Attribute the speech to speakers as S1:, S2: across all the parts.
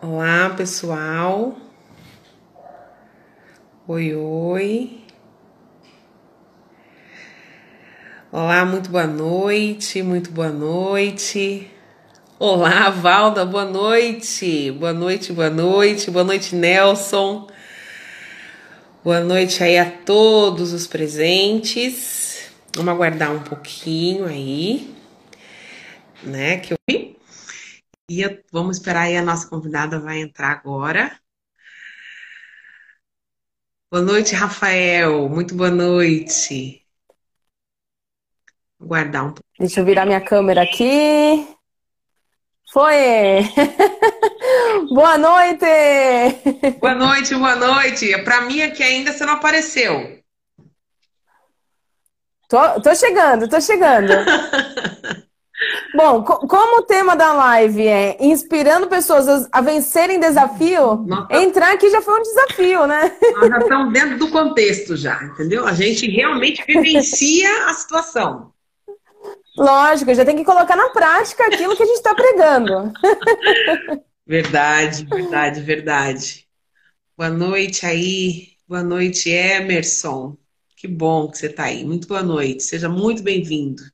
S1: Olá, pessoal. Oi, oi. Olá, muito boa noite, muito boa noite. Olá, Valda, boa noite. Boa noite, boa noite. Boa noite, Nelson. Boa noite aí a todos os presentes. Vamos aguardar um pouquinho aí, né, que eu e vamos esperar aí, a nossa convidada vai entrar agora. Boa noite, Rafael. Muito boa noite. Vou guardar um pouco.
S2: Deixa eu virar minha câmera aqui. Foi! boa noite!
S1: Boa noite, boa noite. Para mim aqui ainda você não apareceu.
S2: Tô, tô chegando, tô chegando. Bom, co como o tema da live é inspirando pessoas a vencerem desafio, Nossa. entrar aqui já foi um desafio, né?
S1: Nós já estamos dentro do contexto já, entendeu? A gente realmente vivencia a situação.
S2: Lógico, já tem que colocar na prática aquilo que a gente está pregando.
S1: Verdade, verdade, verdade. Boa noite aí, boa noite, Emerson. Que bom que você está aí. Muito boa noite, seja muito bem-vindo.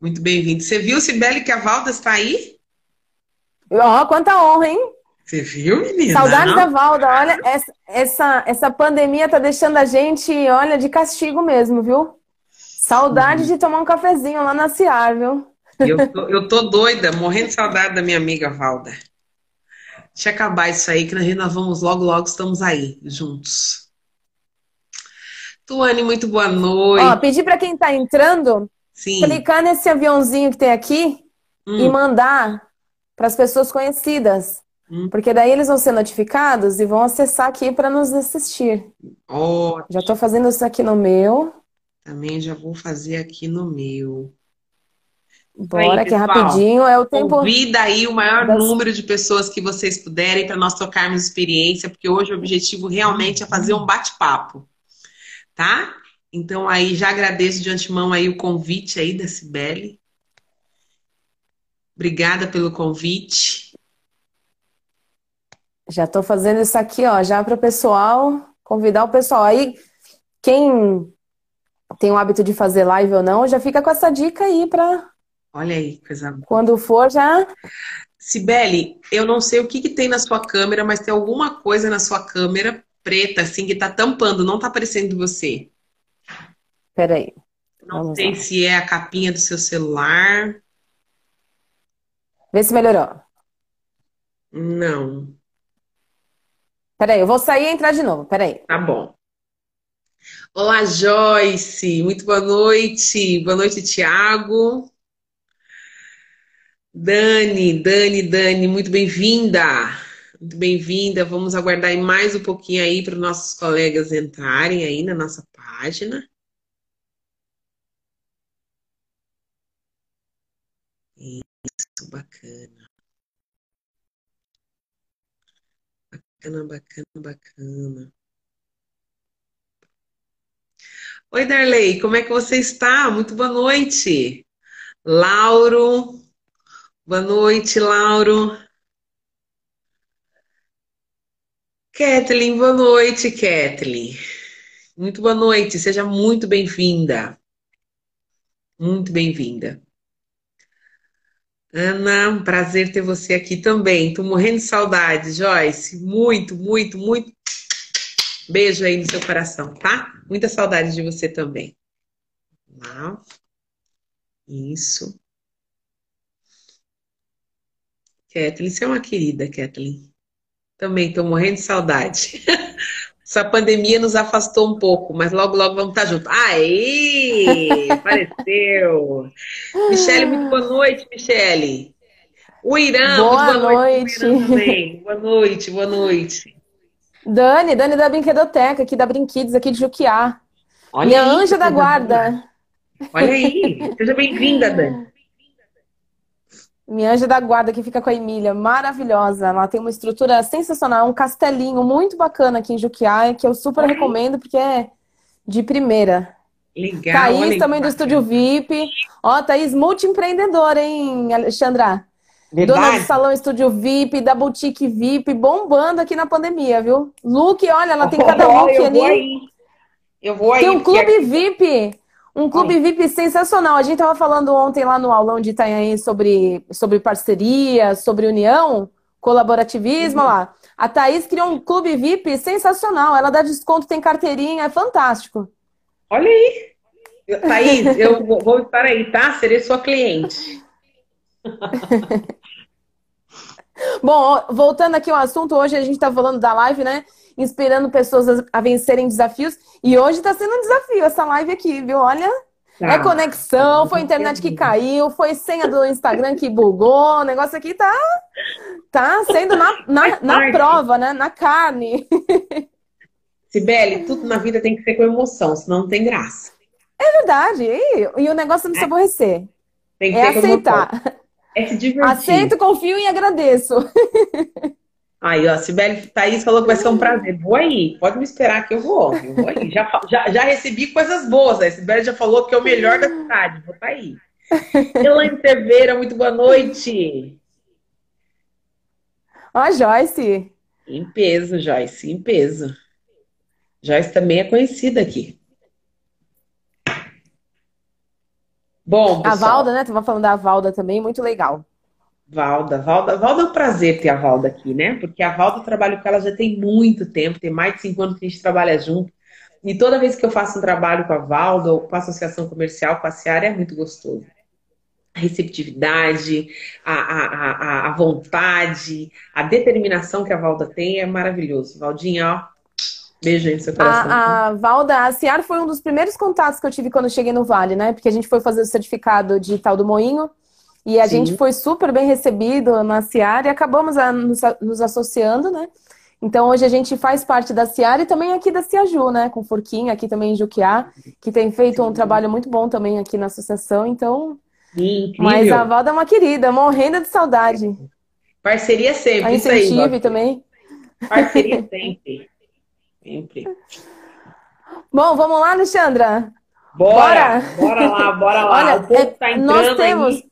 S1: Muito bem-vindo. Você viu, Sibeli, que a Valda está aí?
S2: Ó, oh, quanta honra, hein?
S1: Você viu, menina?
S2: Saudades da Valda. Olha, essa, essa, essa pandemia tá deixando a gente, olha, de castigo mesmo, viu? Saudade de tomar um cafezinho lá na Ciar, viu?
S1: Eu tô, eu tô doida, morrendo de saudade da minha amiga Valda. Deixa eu acabar isso aí, que nós vamos logo, logo estamos aí, juntos. Tuane, muito boa noite.
S2: Ó, pedir para quem tá entrando Sim. clicar nesse aviãozinho que tem aqui hum. e mandar para as pessoas conhecidas. Hum. Porque daí eles vão ser notificados e vão acessar aqui para nos assistir.
S1: Ótimo.
S2: Já estou fazendo isso aqui no meu.
S1: Também já vou fazer aqui no meu.
S2: Bora, aí, que rapidinho é o tempo.
S1: Convida aí o maior das... número de pessoas que vocês puderem para nós tocarmos experiência, porque hoje o objetivo realmente é fazer um bate-papo. Tá? Então aí já agradeço de antemão aí o convite aí da Cibele. Obrigada pelo convite.
S2: Já estou fazendo isso aqui, ó, já para o pessoal, convidar o pessoal. Aí, quem tem o hábito de fazer live ou não, já fica com essa dica aí para.
S1: Olha aí, coisa boa.
S2: Quando for, já.
S1: Sibeli, eu não sei o que, que tem na sua câmera, mas tem alguma coisa na sua câmera preta, assim, que está tampando, não está aparecendo você.
S2: Peraí.
S1: Não Vamos sei lá. se é a capinha do seu celular.
S2: Vê se melhorou.
S1: Não.
S2: Peraí, eu vou sair e entrar de novo. Peraí.
S1: Tá bom. Olá, Joyce. Muito boa noite. Boa noite, Tiago. Dani, Dani, Dani, muito bem-vinda. Muito bem-vinda. Vamos aguardar mais um pouquinho aí para os nossos colegas entrarem aí na nossa página. Isso, bacana. Bacana, bacana, bacana. Oi, Darley, como é que você está? Muito boa noite. Lauro, boa noite, Lauro. Kathleen, boa noite, Kathleen. Muito boa noite, seja muito bem-vinda. Muito bem-vinda. Ana, um prazer ter você aqui também. Tô morrendo de saudade, Joyce. Muito, muito, muito. Beijo aí no seu coração, tá? Muita saudade de você também. Isso. Kathleen, você é uma querida, Kathleen. Também tô morrendo de saudade. Essa pandemia nos afastou um pouco, mas logo, logo vamos estar juntos. Aí! Apareceu! Michele, muito boa noite, Michele. O Irã,
S2: boa, boa noite.
S1: noite. Boa noite, boa noite.
S2: Dani, Dani da Brinquedoteca, aqui da Brinquidos, aqui de Juquiá. Olha Minha aí, anja da guarda.
S1: Olha aí, seja bem-vinda, Dani.
S2: Minha anja da guarda que fica com a Emília, maravilhosa. Ela tem uma estrutura sensacional, um castelinho muito bacana aqui em Juquiá, que eu super recomendo, porque é de primeira.
S1: Legal.
S2: Thaís também do Estúdio VIP. Ó, Thaís, multiempreendedora, hein, Alexandra? Verdade. Dona do Salão Estúdio VIP, da Boutique VIP, bombando aqui na pandemia, viu? Look, olha, ela tem cada oh, look
S1: eu
S2: ali.
S1: Vou aí. Eu vou aí.
S2: Tem um clube. VIP. Um clube. VIP sensacional. A gente tava falando ontem lá no aulão de Itanhaém sobre, sobre parceria, sobre união, colaborativismo, uhum. lá. A Thaís criou um clube VIP sensacional. Ela dá desconto, tem carteirinha, é fantástico.
S1: Olha aí. Thaís, eu vou estar aí, tá? Serei sua cliente.
S2: Bom, voltando aqui ao assunto, hoje a gente está falando da live, né? Inspirando pessoas a vencerem desafios. E hoje está sendo um desafio essa live aqui, viu? Olha, tá. é conexão, foi a internet que caiu, foi senha do Instagram que bugou. O negócio aqui tá, tá sendo na, na, na prova, né? Na carne.
S1: Sibeli, tudo na vida tem que ser com emoção, senão não tem graça.
S2: É verdade. E, e o negócio não se é. aborrecer. Tem que é aceitar.
S1: É se divertir.
S2: Aceito, confio e agradeço.
S1: Aí, ó, Sibeli Thaís falou que vai ser um prazer. Vou aí, pode me esperar que eu vou. Eu vou aí. Já, já, já recebi coisas boas. A Sibeli já falou que é o melhor da cidade. Vou tá aí. Elaine Cerveira, muito boa noite.
S2: Ó, Joyce.
S1: Em peso, Joyce, em peso. Joyce também é conhecida aqui. Bom,
S2: pessoal, a Valda, né? Tava falando da Valda também, muito legal.
S1: Valda, Valda, Valda é um prazer ter a Valda aqui, né? Porque a Valda trabalho com ela já tem muito tempo, tem mais de cinco anos que a gente trabalha junto. E toda vez que eu faço um trabalho com a Valda ou com a associação comercial, com a Seara, é muito gostoso. A receptividade, a, a, a, a vontade, a determinação que a Valda tem é maravilhoso. Valdinha, ó, Beijo no seu coração.
S2: A, a Valda, a foi um dos primeiros contatos que eu tive quando eu cheguei no Vale, né? Porque a gente foi fazer o certificado digital do Moinho e a Sim. gente foi super bem recebido na Ciar e acabamos a, nos, nos, associando, né? Então hoje a gente faz parte da Ciar e também aqui da Ciaju, né? Com Forquinha, aqui também em Juquiá, que tem feito um trabalho muito bom também aqui na associação. Então.
S1: Incrível.
S2: Mas a Valda é uma querida, morrendo de saudade.
S1: Parceria sempre. A
S2: incentive também.
S1: Parceria sempre. Sempre.
S2: Bom, vamos lá, Alexandra?
S1: Bora! Bora, lá, bora lá. Olha, o povo tá entrando
S2: nós temos. Aí.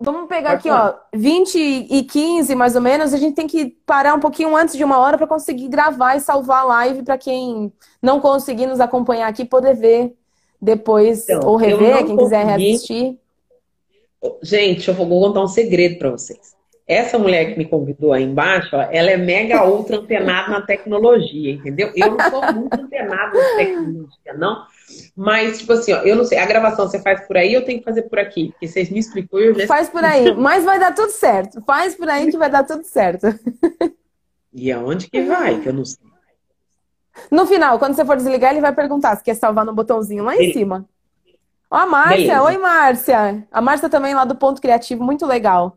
S2: Vamos pegar Pode aqui, falar. ó, 20 e 15 mais ou menos. A gente tem que parar um pouquinho antes de uma hora para conseguir gravar e salvar a live para quem não conseguir nos acompanhar aqui poder ver depois então, ou rever, quem quiser reassistir.
S1: Gente, eu vou contar um segredo para vocês. Essa mulher que me convidou aí embaixo, ó, ela é mega ultra antenada na tecnologia, entendeu? Eu não sou muito antenada na tecnologia, não. Mas, tipo assim, ó, eu não sei, a gravação você faz por aí ou tem que fazer por aqui? Porque vocês me explicou eu já
S2: Faz por aí, mas vai dar tudo certo. Faz por aí que vai dar tudo certo.
S1: E aonde que vai? Que eu não sei.
S2: No final, quando você for desligar, ele vai perguntar se quer salvar no botãozinho lá em cima. Ó, a Márcia. Beleza. Oi, Márcia. A Márcia também lá do Ponto Criativo, muito legal.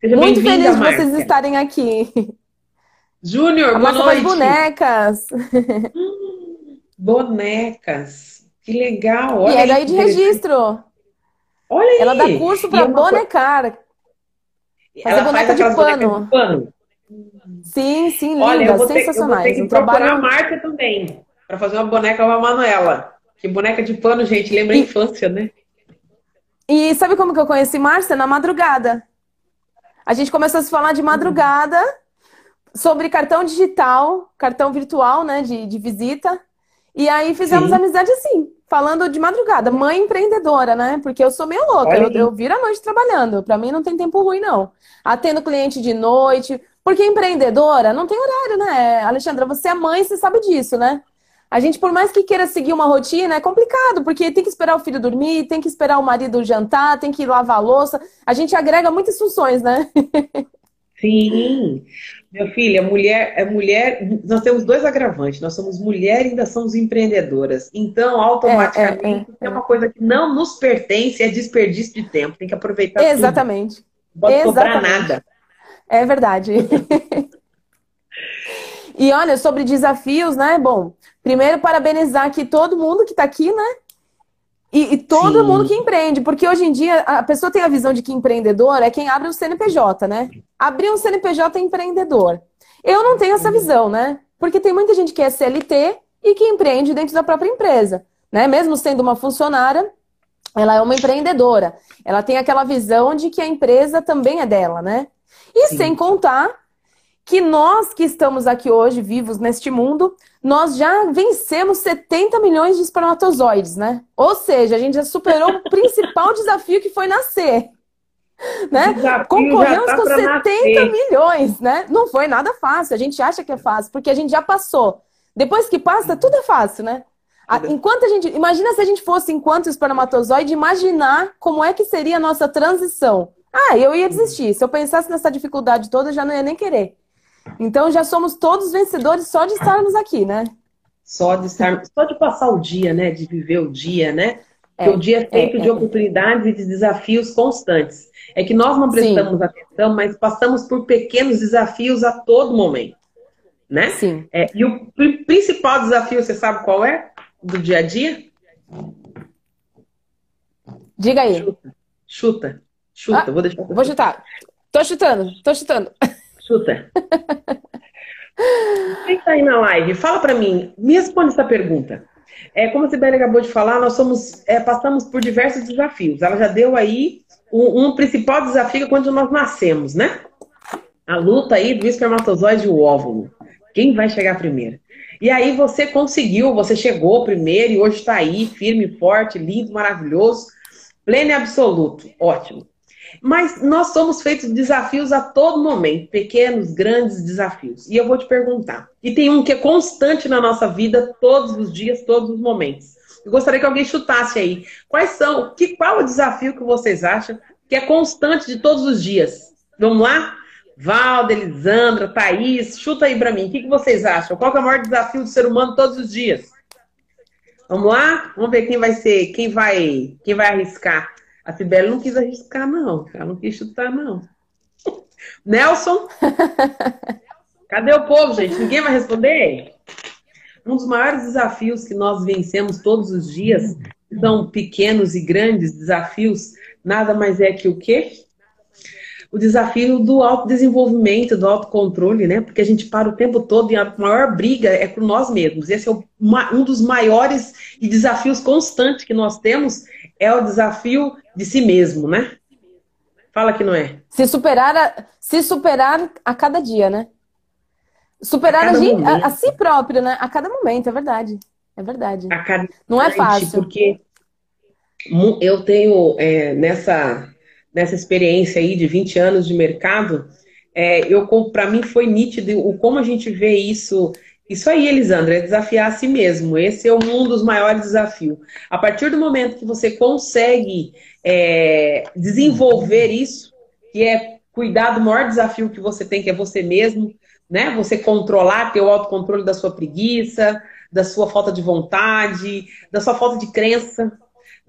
S2: Seja Muito feliz de vocês estarem aqui.
S1: Júnior, boa noite.
S2: bonecas.
S1: bonecas. Que legal. Olha
S2: e é daí de registro.
S1: Olha aí.
S2: Ela dá curso para bonecar. Fazer
S1: Ela boneca de pano. de pano.
S2: Sim, sim, lindas, Olha, eu vou ter, sensacionais.
S1: Eu vou ter que um trabalho... a Marta também, para fazer uma boneca com a Manuela. Que boneca de pano, gente, lembra e... a infância, né?
S2: E sabe como que eu conheci Márcia? Na madrugada. A gente começou a se falar de madrugada sobre cartão digital, cartão virtual, né, de, de visita. E aí fizemos Sim. amizade assim, falando de madrugada. Mãe empreendedora, né? Porque eu sou meio louca, eu, eu viro a noite trabalhando. Para mim não tem tempo ruim, não. Atendo cliente de noite. Porque empreendedora não tem horário, né? Alexandra, você é mãe, você sabe disso, né? A gente, por mais que queira seguir uma rotina, é complicado, porque tem que esperar o filho dormir, tem que esperar o marido jantar, tem que lavar a louça. A gente agrega muitas funções, né?
S1: Sim. Meu filho, a mulher, a mulher, nós temos dois agravantes. Nós somos mulher e ainda somos empreendedoras. Então, automaticamente, é, é, é, é uma coisa que não nos pertence, é desperdício de tempo. Tem que aproveitar
S2: Exatamente.
S1: tudo. Não pode Exatamente. nada.
S2: É verdade. e olha, sobre desafios, né? Bom, Primeiro, parabenizar aqui todo mundo que está aqui, né? E, e todo Sim. mundo que empreende, porque hoje em dia a pessoa tem a visão de que empreendedor é quem abre um CNPJ, né? Abrir um CNPJ é empreendedor. Eu não tenho essa visão, né? Porque tem muita gente que é CLT e que empreende dentro da própria empresa. Né? Mesmo sendo uma funcionária, ela é uma empreendedora. Ela tem aquela visão de que a empresa também é dela, né? E Sim. sem contar que nós que estamos aqui hoje, vivos neste mundo, nós já vencemos 70 milhões de espermatozoides, né? Ou seja, a gente já superou o principal desafio que foi nascer. Né? Concorremos tá com 70 nascer. milhões, né? Não foi nada fácil. A gente acha que é fácil, porque a gente já passou. Depois que passa, tudo é fácil, né? Enquanto a gente. Imagina se a gente fosse enquanto espermatozoide, imaginar como é que seria a nossa transição. Ah, eu ia desistir. Se eu pensasse nessa dificuldade toda, eu já não ia nem querer. Então já somos todos vencedores só de estarmos aqui, né?
S1: Só de estar, só de passar o dia, né? De viver o dia, né? Porque é, o dia é feito é, de é. oportunidades e de desafios constantes. É que nós não prestamos Sim. atenção, mas passamos por pequenos desafios a todo momento, né?
S2: Sim.
S1: É, e o principal desafio, você sabe qual é? Do dia a dia?
S2: Diga aí.
S1: Chuta. Chuta. Chuta. Ah, vou deixar.
S2: Vou chutar. Tô chutando. Tô chutando.
S1: Chuta. Quem está aí na live, fala para mim, me responde essa pergunta. É, como a Sibeli acabou de falar, nós somos, é, passamos por diversos desafios. Ela já deu aí um, um, principal desafio quando nós nascemos, né? A luta aí do espermatozoide e o óvulo. Quem vai chegar primeiro? E aí você conseguiu, você chegou primeiro e hoje está aí, firme, forte, lindo, maravilhoso, pleno e absoluto. Ótimo. Mas nós somos feitos de desafios a todo momento, pequenos, grandes desafios. E eu vou te perguntar. E tem um que é constante na nossa vida, todos os dias, todos os momentos. Eu gostaria que alguém chutasse aí. Quais são? Que, qual o desafio que vocês acham que é constante de todos os dias? Vamos lá? Valda, Elisandra, Thaís, chuta aí para mim. O que, que vocês acham? Qual é o maior desafio do ser humano todos os dias? Vamos lá? Vamos ver quem vai ser, quem vai, quem vai arriscar. A Sibeli não quis arriscar, não. Ela não quis chutar, não. Nelson? Cadê o povo, gente? Ninguém vai responder? Um dos maiores desafios que nós vencemos todos os dias são pequenos e grandes desafios, nada mais é que o quê? O desafio do autodesenvolvimento, do autocontrole, né? Porque a gente para o tempo todo e a maior briga é com nós mesmos. Esse é um dos maiores e desafios constantes que nós temos, é o desafio de si mesmo, né? Fala que não é.
S2: Se superar a, se superar a cada dia, né? Superar a, a, gente, a, a, si próprio, né? A cada momento, é verdade. É verdade. Não é fácil.
S1: Porque eu tenho é, nessa, nessa experiência aí de 20 anos de mercado, é, eu para mim foi nítido o como a gente vê isso isso aí, Elisandra, é desafiar a si mesmo. Esse é um dos maiores desafios. A partir do momento que você consegue é, desenvolver isso, que é cuidar do maior desafio que você tem, que é você mesmo, né? Você controlar, ter o autocontrole da sua preguiça, da sua falta de vontade, da sua falta de crença,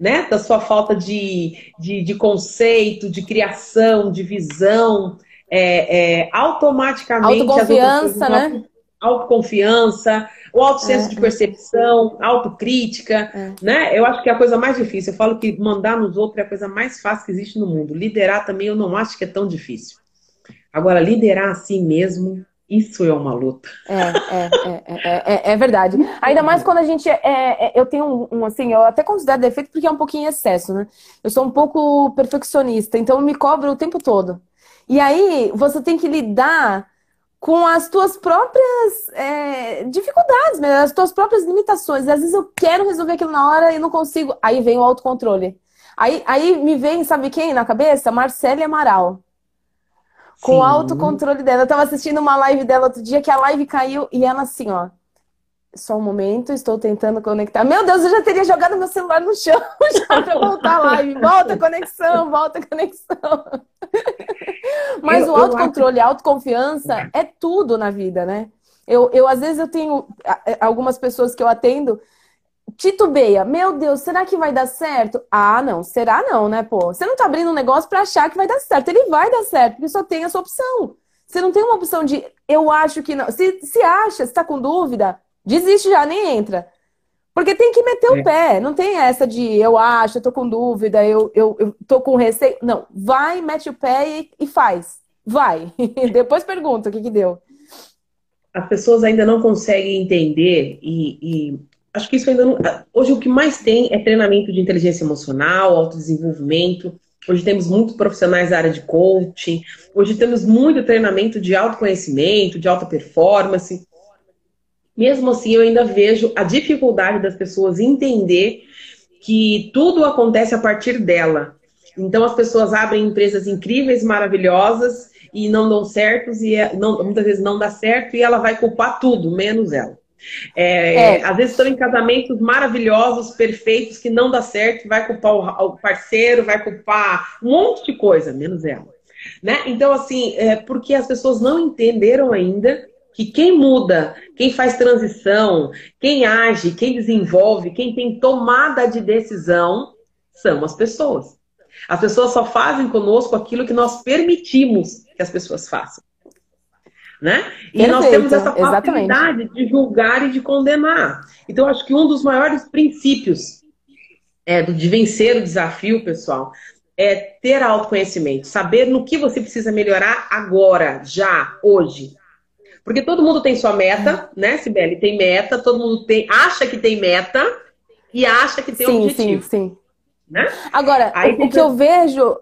S1: né? Da sua falta de, de, de conceito, de criação, de visão. É, é, automaticamente.
S2: Autoconfiança, né?
S1: autoconfiança, o alto senso é, de percepção, autocrítica, é. né? Eu acho que é a coisa mais difícil. Eu falo que mandar nos outros é a coisa mais fácil que existe no mundo. Liderar também eu não acho que é tão difícil. Agora, liderar assim mesmo, isso é uma luta.
S2: É, é, é, é, verdade. Ainda mais quando a gente. É, eu tenho um, um, assim, eu até considero defeito porque é um pouquinho excesso, né? Eu sou um pouco perfeccionista, então eu me cobro o tempo todo. E aí você tem que lidar com as tuas próprias é, dificuldades, as tuas próprias limitações. Às vezes eu quero resolver aquilo na hora e não consigo. Aí vem o autocontrole. Aí, aí me vem, sabe quem na cabeça? Marcele Amaral. Com Sim. o autocontrole dela. Eu tava assistindo uma live dela outro dia que a live caiu e ela assim, ó. Só um momento, estou tentando conectar. Meu Deus, eu já teria jogado meu celular no chão já pra voltar a live. Volta a conexão, volta a conexão. Mas eu, o autocontrole, a autoconfiança é tudo na vida, né? Eu, eu, às vezes, eu tenho algumas pessoas que eu atendo, titubeia. Meu Deus, será que vai dar certo? Ah, não, será não, né, pô? Você não tá abrindo um negócio para achar que vai dar certo. Ele vai dar certo, porque só tem essa opção. Você não tem uma opção de eu acho que não. Se, se acha, se tá com dúvida, Desiste já, nem entra. Porque tem que meter é. o pé. Não tem essa de eu acho, eu tô com dúvida, eu, eu, eu tô com receio. Não, vai, mete o pé e, e faz. Vai. Depois pergunta o que, que deu.
S1: as pessoas ainda não conseguem entender e, e acho que isso ainda não. Hoje o que mais tem é treinamento de inteligência emocional, autodesenvolvimento. Hoje temos muitos profissionais da área de coaching. Hoje temos muito treinamento de autoconhecimento, de alta performance. Mesmo assim, eu ainda vejo a dificuldade das pessoas entender que tudo acontece a partir dela. Então, as pessoas abrem empresas incríveis, maravilhosas e não dão certos e é, não, muitas vezes não dá certo e ela vai culpar tudo, menos ela. É, é. Às vezes estão em casamentos maravilhosos, perfeitos, que não dá certo, vai culpar o parceiro, vai culpar um monte de coisa, menos ela. Né? Então, assim, é porque as pessoas não entenderam ainda que quem muda, quem faz transição, quem age, quem desenvolve, quem tem tomada de decisão são as pessoas. As pessoas só fazem conosco aquilo que nós permitimos que as pessoas façam. Né? E Perfeito, nós temos essa facilidade exatamente. de julgar e de condenar. Então, acho que um dos maiores princípios é, de vencer o desafio, pessoal, é ter autoconhecimento, saber no que você precisa melhorar agora, já, hoje. Porque todo mundo tem sua meta, né, Sibeli? Tem meta, todo mundo tem, acha que tem meta e acha que tem sim, objetivo. Sim, sim.
S2: Né? Agora, Aí o, o que eu vejo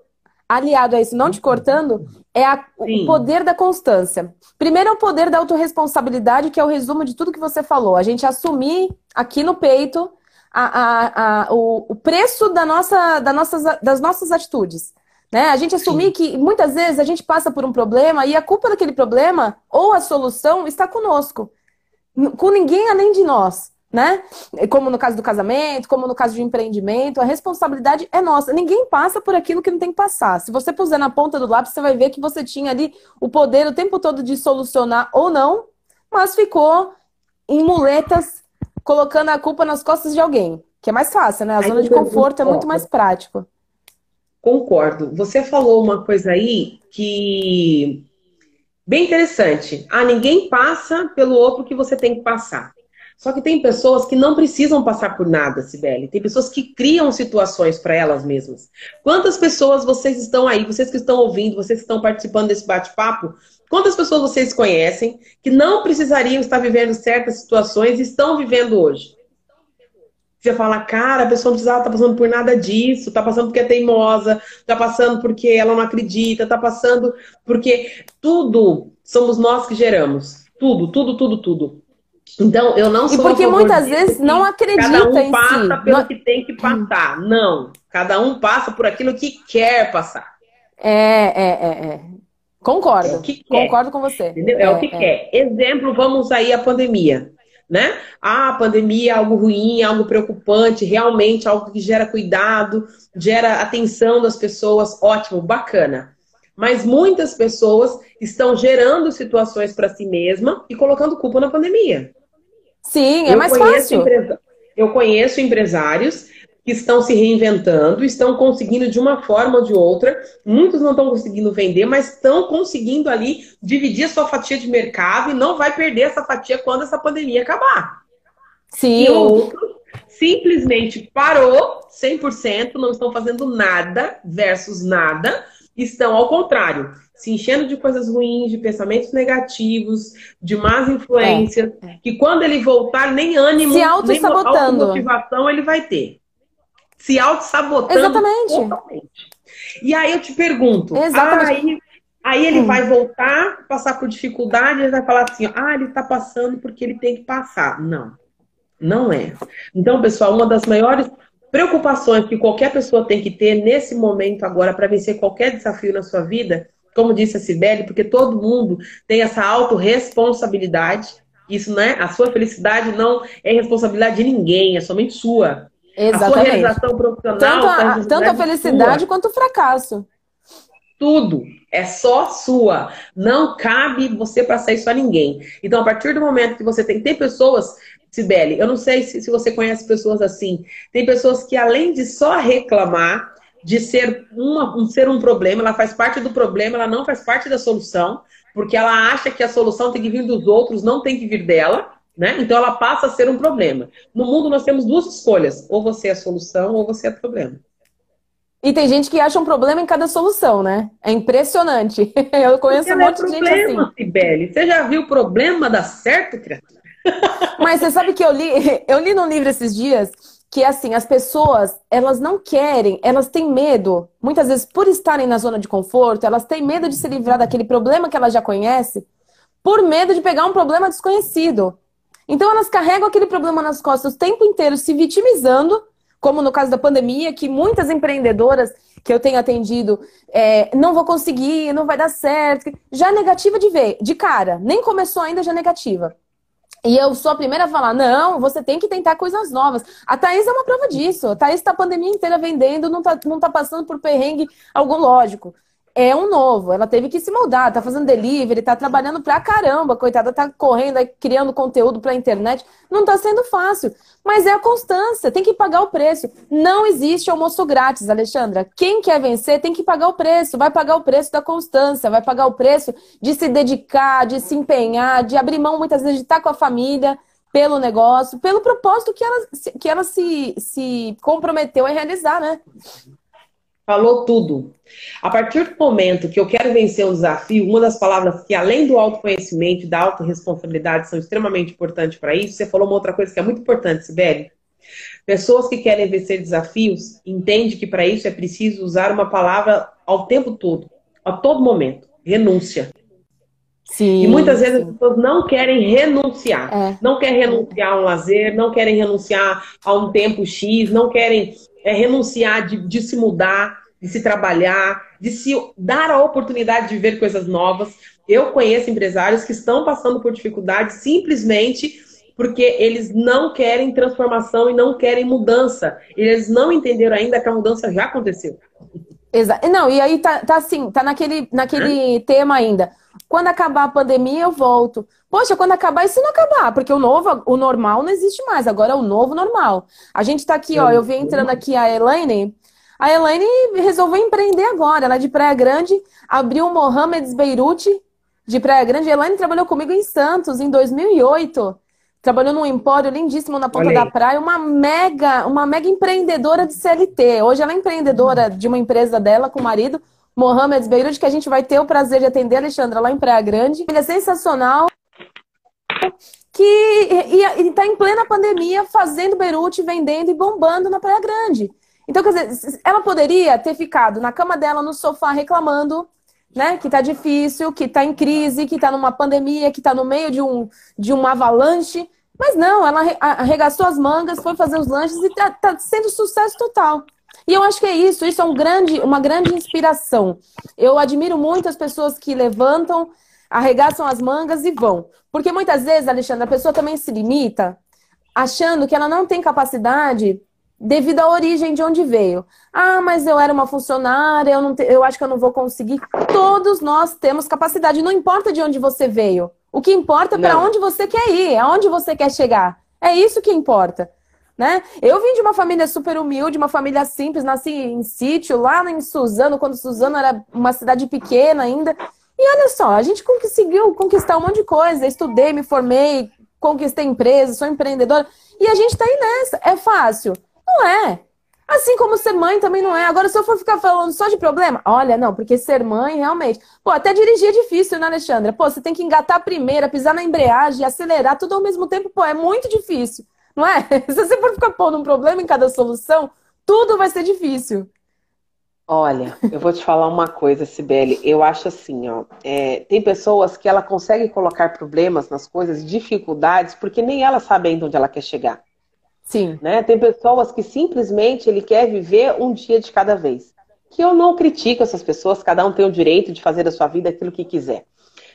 S2: aliado a isso, não te cortando, é a, o poder da constância. Primeiro é o poder da autorresponsabilidade, que é o resumo de tudo que você falou. A gente assumir aqui no peito a, a, a, o, o, preço da nossa, da nossas, das nossas atitudes. Né? A gente assumir Sim. que muitas vezes a gente passa por um problema e a culpa daquele problema ou a solução está conosco, com ninguém além de nós. Né? Como no caso do casamento, como no caso de empreendimento, a responsabilidade é nossa. Ninguém passa por aquilo que não tem que passar. Se você puser na ponta do lápis, você vai ver que você tinha ali o poder o tempo todo de solucionar ou não, mas ficou em muletas colocando a culpa nas costas de alguém, que é mais fácil, né? A zona de conforto é muito mais prático.
S1: Concordo. Você falou uma coisa aí que bem interessante. Ah, ninguém passa pelo outro que você tem que passar. Só que tem pessoas que não precisam passar por nada, Sibeli. Tem pessoas que criam situações para elas mesmas. Quantas pessoas vocês estão aí, vocês que estão ouvindo, vocês que estão participando desse bate-papo, quantas pessoas vocês conhecem que não precisariam estar vivendo certas situações e estão vivendo hoje? Você fala, cara, a pessoa não precisava estar passando por nada disso, tá passando porque é teimosa, tá passando porque ela não acredita, tá passando porque tudo somos nós que geramos. Tudo, tudo, tudo, tudo. Então, eu não sou.
S2: E porque muitas vezes não acredita
S1: Cada um
S2: passa
S1: si. pelo não... que tem que passar. Não. Cada um passa por aquilo que quer passar.
S2: É, é, é. é. Concordo. É Concordo com você.
S1: Entendeu? É, é o que é. quer. Exemplo, vamos aí a pandemia né? Ah, a pandemia é algo ruim, é algo preocupante, realmente algo que gera cuidado, gera atenção das pessoas, ótimo, bacana. Mas muitas pessoas estão gerando situações para si mesma e colocando culpa na pandemia.
S2: Sim, é eu mais fácil.
S1: Eu conheço empresários que estão se reinventando, estão conseguindo de uma forma ou de outra. Muitos não estão conseguindo vender, mas estão conseguindo ali dividir a sua fatia de mercado e não vai perder essa fatia quando essa pandemia acabar.
S2: Sim.
S1: E outros simplesmente parou 100%, não estão fazendo nada versus nada, estão ao contrário, se enchendo de coisas ruins, de pensamentos negativos, de más influências, é, é. que quando ele voltar, nem ânimo,
S2: se nem
S1: motivação ele vai ter se auto-sabotando
S2: Exatamente.
S1: totalmente. E aí eu te pergunto, Exatamente. aí, aí ele hum. vai voltar, passar por dificuldade, ele vai falar assim, ah, ele está passando porque ele tem que passar. Não, não é. Então, pessoal, uma das maiores preocupações que qualquer pessoa tem que ter nesse momento agora para vencer qualquer desafio na sua vida, como disse a Sibeli, porque todo mundo tem essa autorresponsabilidade. Isso, né? A sua felicidade não é responsabilidade de ninguém, é somente sua.
S2: Exatamente. A sua realização profissional. Tanto a, tanto a felicidade sua. quanto o fracasso.
S1: Tudo é só sua. Não cabe você passar isso a ninguém. Então, a partir do momento que você tem. Tem pessoas, Sibeli, eu não sei se, se você conhece pessoas assim. Tem pessoas que, além de só reclamar, de ser, uma, um, ser um problema, ela faz parte do problema, ela não faz parte da solução, porque ela acha que a solução tem que vir dos outros, não tem que vir dela. Né? Então ela passa a ser um problema. No mundo nós temos duas escolhas: ou você é a solução ou você é o problema.
S2: E tem gente que acha um problema em cada solução, né? É impressionante. Eu conheço um monte é de gente assim.
S1: Sibeli. Você já viu o problema dar certo, criatura?
S2: Mas você sabe que eu li, eu li num livro esses dias que assim, as pessoas, elas não querem, elas têm medo, muitas vezes por estarem na zona de conforto, elas têm medo de se livrar daquele problema que elas já conhecem, por medo de pegar um problema desconhecido. Então elas carregam aquele problema nas costas o tempo inteiro, se vitimizando, como no caso da pandemia, que muitas empreendedoras que eu tenho atendido, é, não vou conseguir, não vai dar certo. Já negativa de ver, de cara, nem começou ainda, já negativa. E eu sou a primeira a falar, não, você tem que tentar coisas novas. A Thaís é uma prova disso. A Thaís está a pandemia inteira vendendo, não está não tá passando por perrengue algum lógico é um novo. Ela teve que se moldar, tá fazendo delivery, tá trabalhando pra caramba, coitada, tá correndo aí, criando conteúdo pra internet. Não tá sendo fácil. Mas é a constância, tem que pagar o preço. Não existe almoço grátis, Alexandra. Quem quer vencer tem que pagar o preço. Vai pagar o preço da constância, vai pagar o preço de se dedicar, de se empenhar, de abrir mão muitas vezes de estar com a família pelo negócio, pelo propósito que ela, que ela se, se comprometeu a realizar, né?
S1: Falou tudo. A partir do momento que eu quero vencer um desafio, uma das palavras que, além do autoconhecimento e da autorresponsabilidade, são extremamente importantes para isso, você falou uma outra coisa que é muito importante, Sibeli. Pessoas que querem vencer desafios entendem que para isso é preciso usar uma palavra ao tempo todo, a todo momento: renúncia. Sim, e muitas vezes sim. as pessoas não querem renunciar. É. Não querem renunciar a um lazer, não querem renunciar a um tempo X, não querem é, renunciar de, de se mudar, de se trabalhar, de se dar a oportunidade de ver coisas novas. Eu conheço empresários que estão passando por dificuldades simplesmente porque eles não querem transformação e não querem mudança. Eles não entenderam ainda que a mudança já aconteceu.
S2: Exato. Não, e aí tá, tá assim, tá naquele, naquele é? tema ainda. Quando acabar a pandemia, eu volto. Poxa, quando acabar, e se não acabar? Porque o novo, o normal não existe mais, agora é o novo normal. A gente tá aqui, ó, eu vi entrando aqui a Elaine. A Elaine resolveu empreender agora. Ela é de Praia Grande, abriu o Mohamed Beirute de Praia Grande. A Elaine trabalhou comigo em Santos em 2008. Trabalhou num empório lindíssimo na ponta da praia, uma mega, uma mega empreendedora de CLT. Hoje ela é empreendedora de uma empresa dela com o marido, Mohamed Beirut, que a gente vai ter o prazer de atender, Alexandra, lá em Praia Grande. Ele é sensacional. Que está em plena pandemia fazendo Beirute, vendendo e bombando na Praia Grande. Então, quer dizer, ela poderia ter ficado na cama dela, no sofá, reclamando né? Que tá difícil, que tá em crise, que tá numa pandemia, que tá no meio de um, de uma avalanche. Mas não, ela arregaçou as mangas, foi fazer os lanches e tá, tá sendo sucesso total. E eu acho que é isso, isso é um grande, uma grande inspiração. Eu admiro muito as pessoas que levantam, arregaçam as mangas e vão. Porque muitas vezes, Alexandre, a pessoa também se limita achando que ela não tem capacidade devido à origem de onde veio. Ah, mas eu era uma funcionária, eu, não te, eu acho que eu não vou conseguir. Todos nós temos capacidade, não importa de onde você veio. O que importa é para onde você quer ir, aonde você quer chegar. É isso que importa. Né? Eu vim de uma família super humilde, uma família simples, nasci em sítio, lá em Suzano, quando Suzano era uma cidade pequena ainda. E olha só, a gente conseguiu conquistar um monte de coisa. Estudei, me formei, conquistei empresa, sou empreendedora. E a gente está aí nessa. É fácil? Não é. Assim como ser mãe também não é. Agora, se eu for ficar falando só de problema, olha, não, porque ser mãe realmente. Pô, até dirigir é difícil, né, Alexandra? Pô, você tem que engatar a primeira, pisar na embreagem, acelerar tudo ao mesmo tempo. Pô, é muito difícil, não é? Se você for ficar pondo um problema em cada solução, tudo vai ser difícil.
S1: Olha, eu vou te falar uma coisa, Sibeli. Eu acho assim, ó. É, tem pessoas que ela consegue colocar problemas nas coisas, dificuldades, porque nem ela sabe ainda onde ela quer chegar. Sim. Né? Tem pessoas que simplesmente ele quer viver um dia de cada vez. Que eu não critico essas pessoas, cada um tem o direito de fazer da sua vida aquilo que quiser.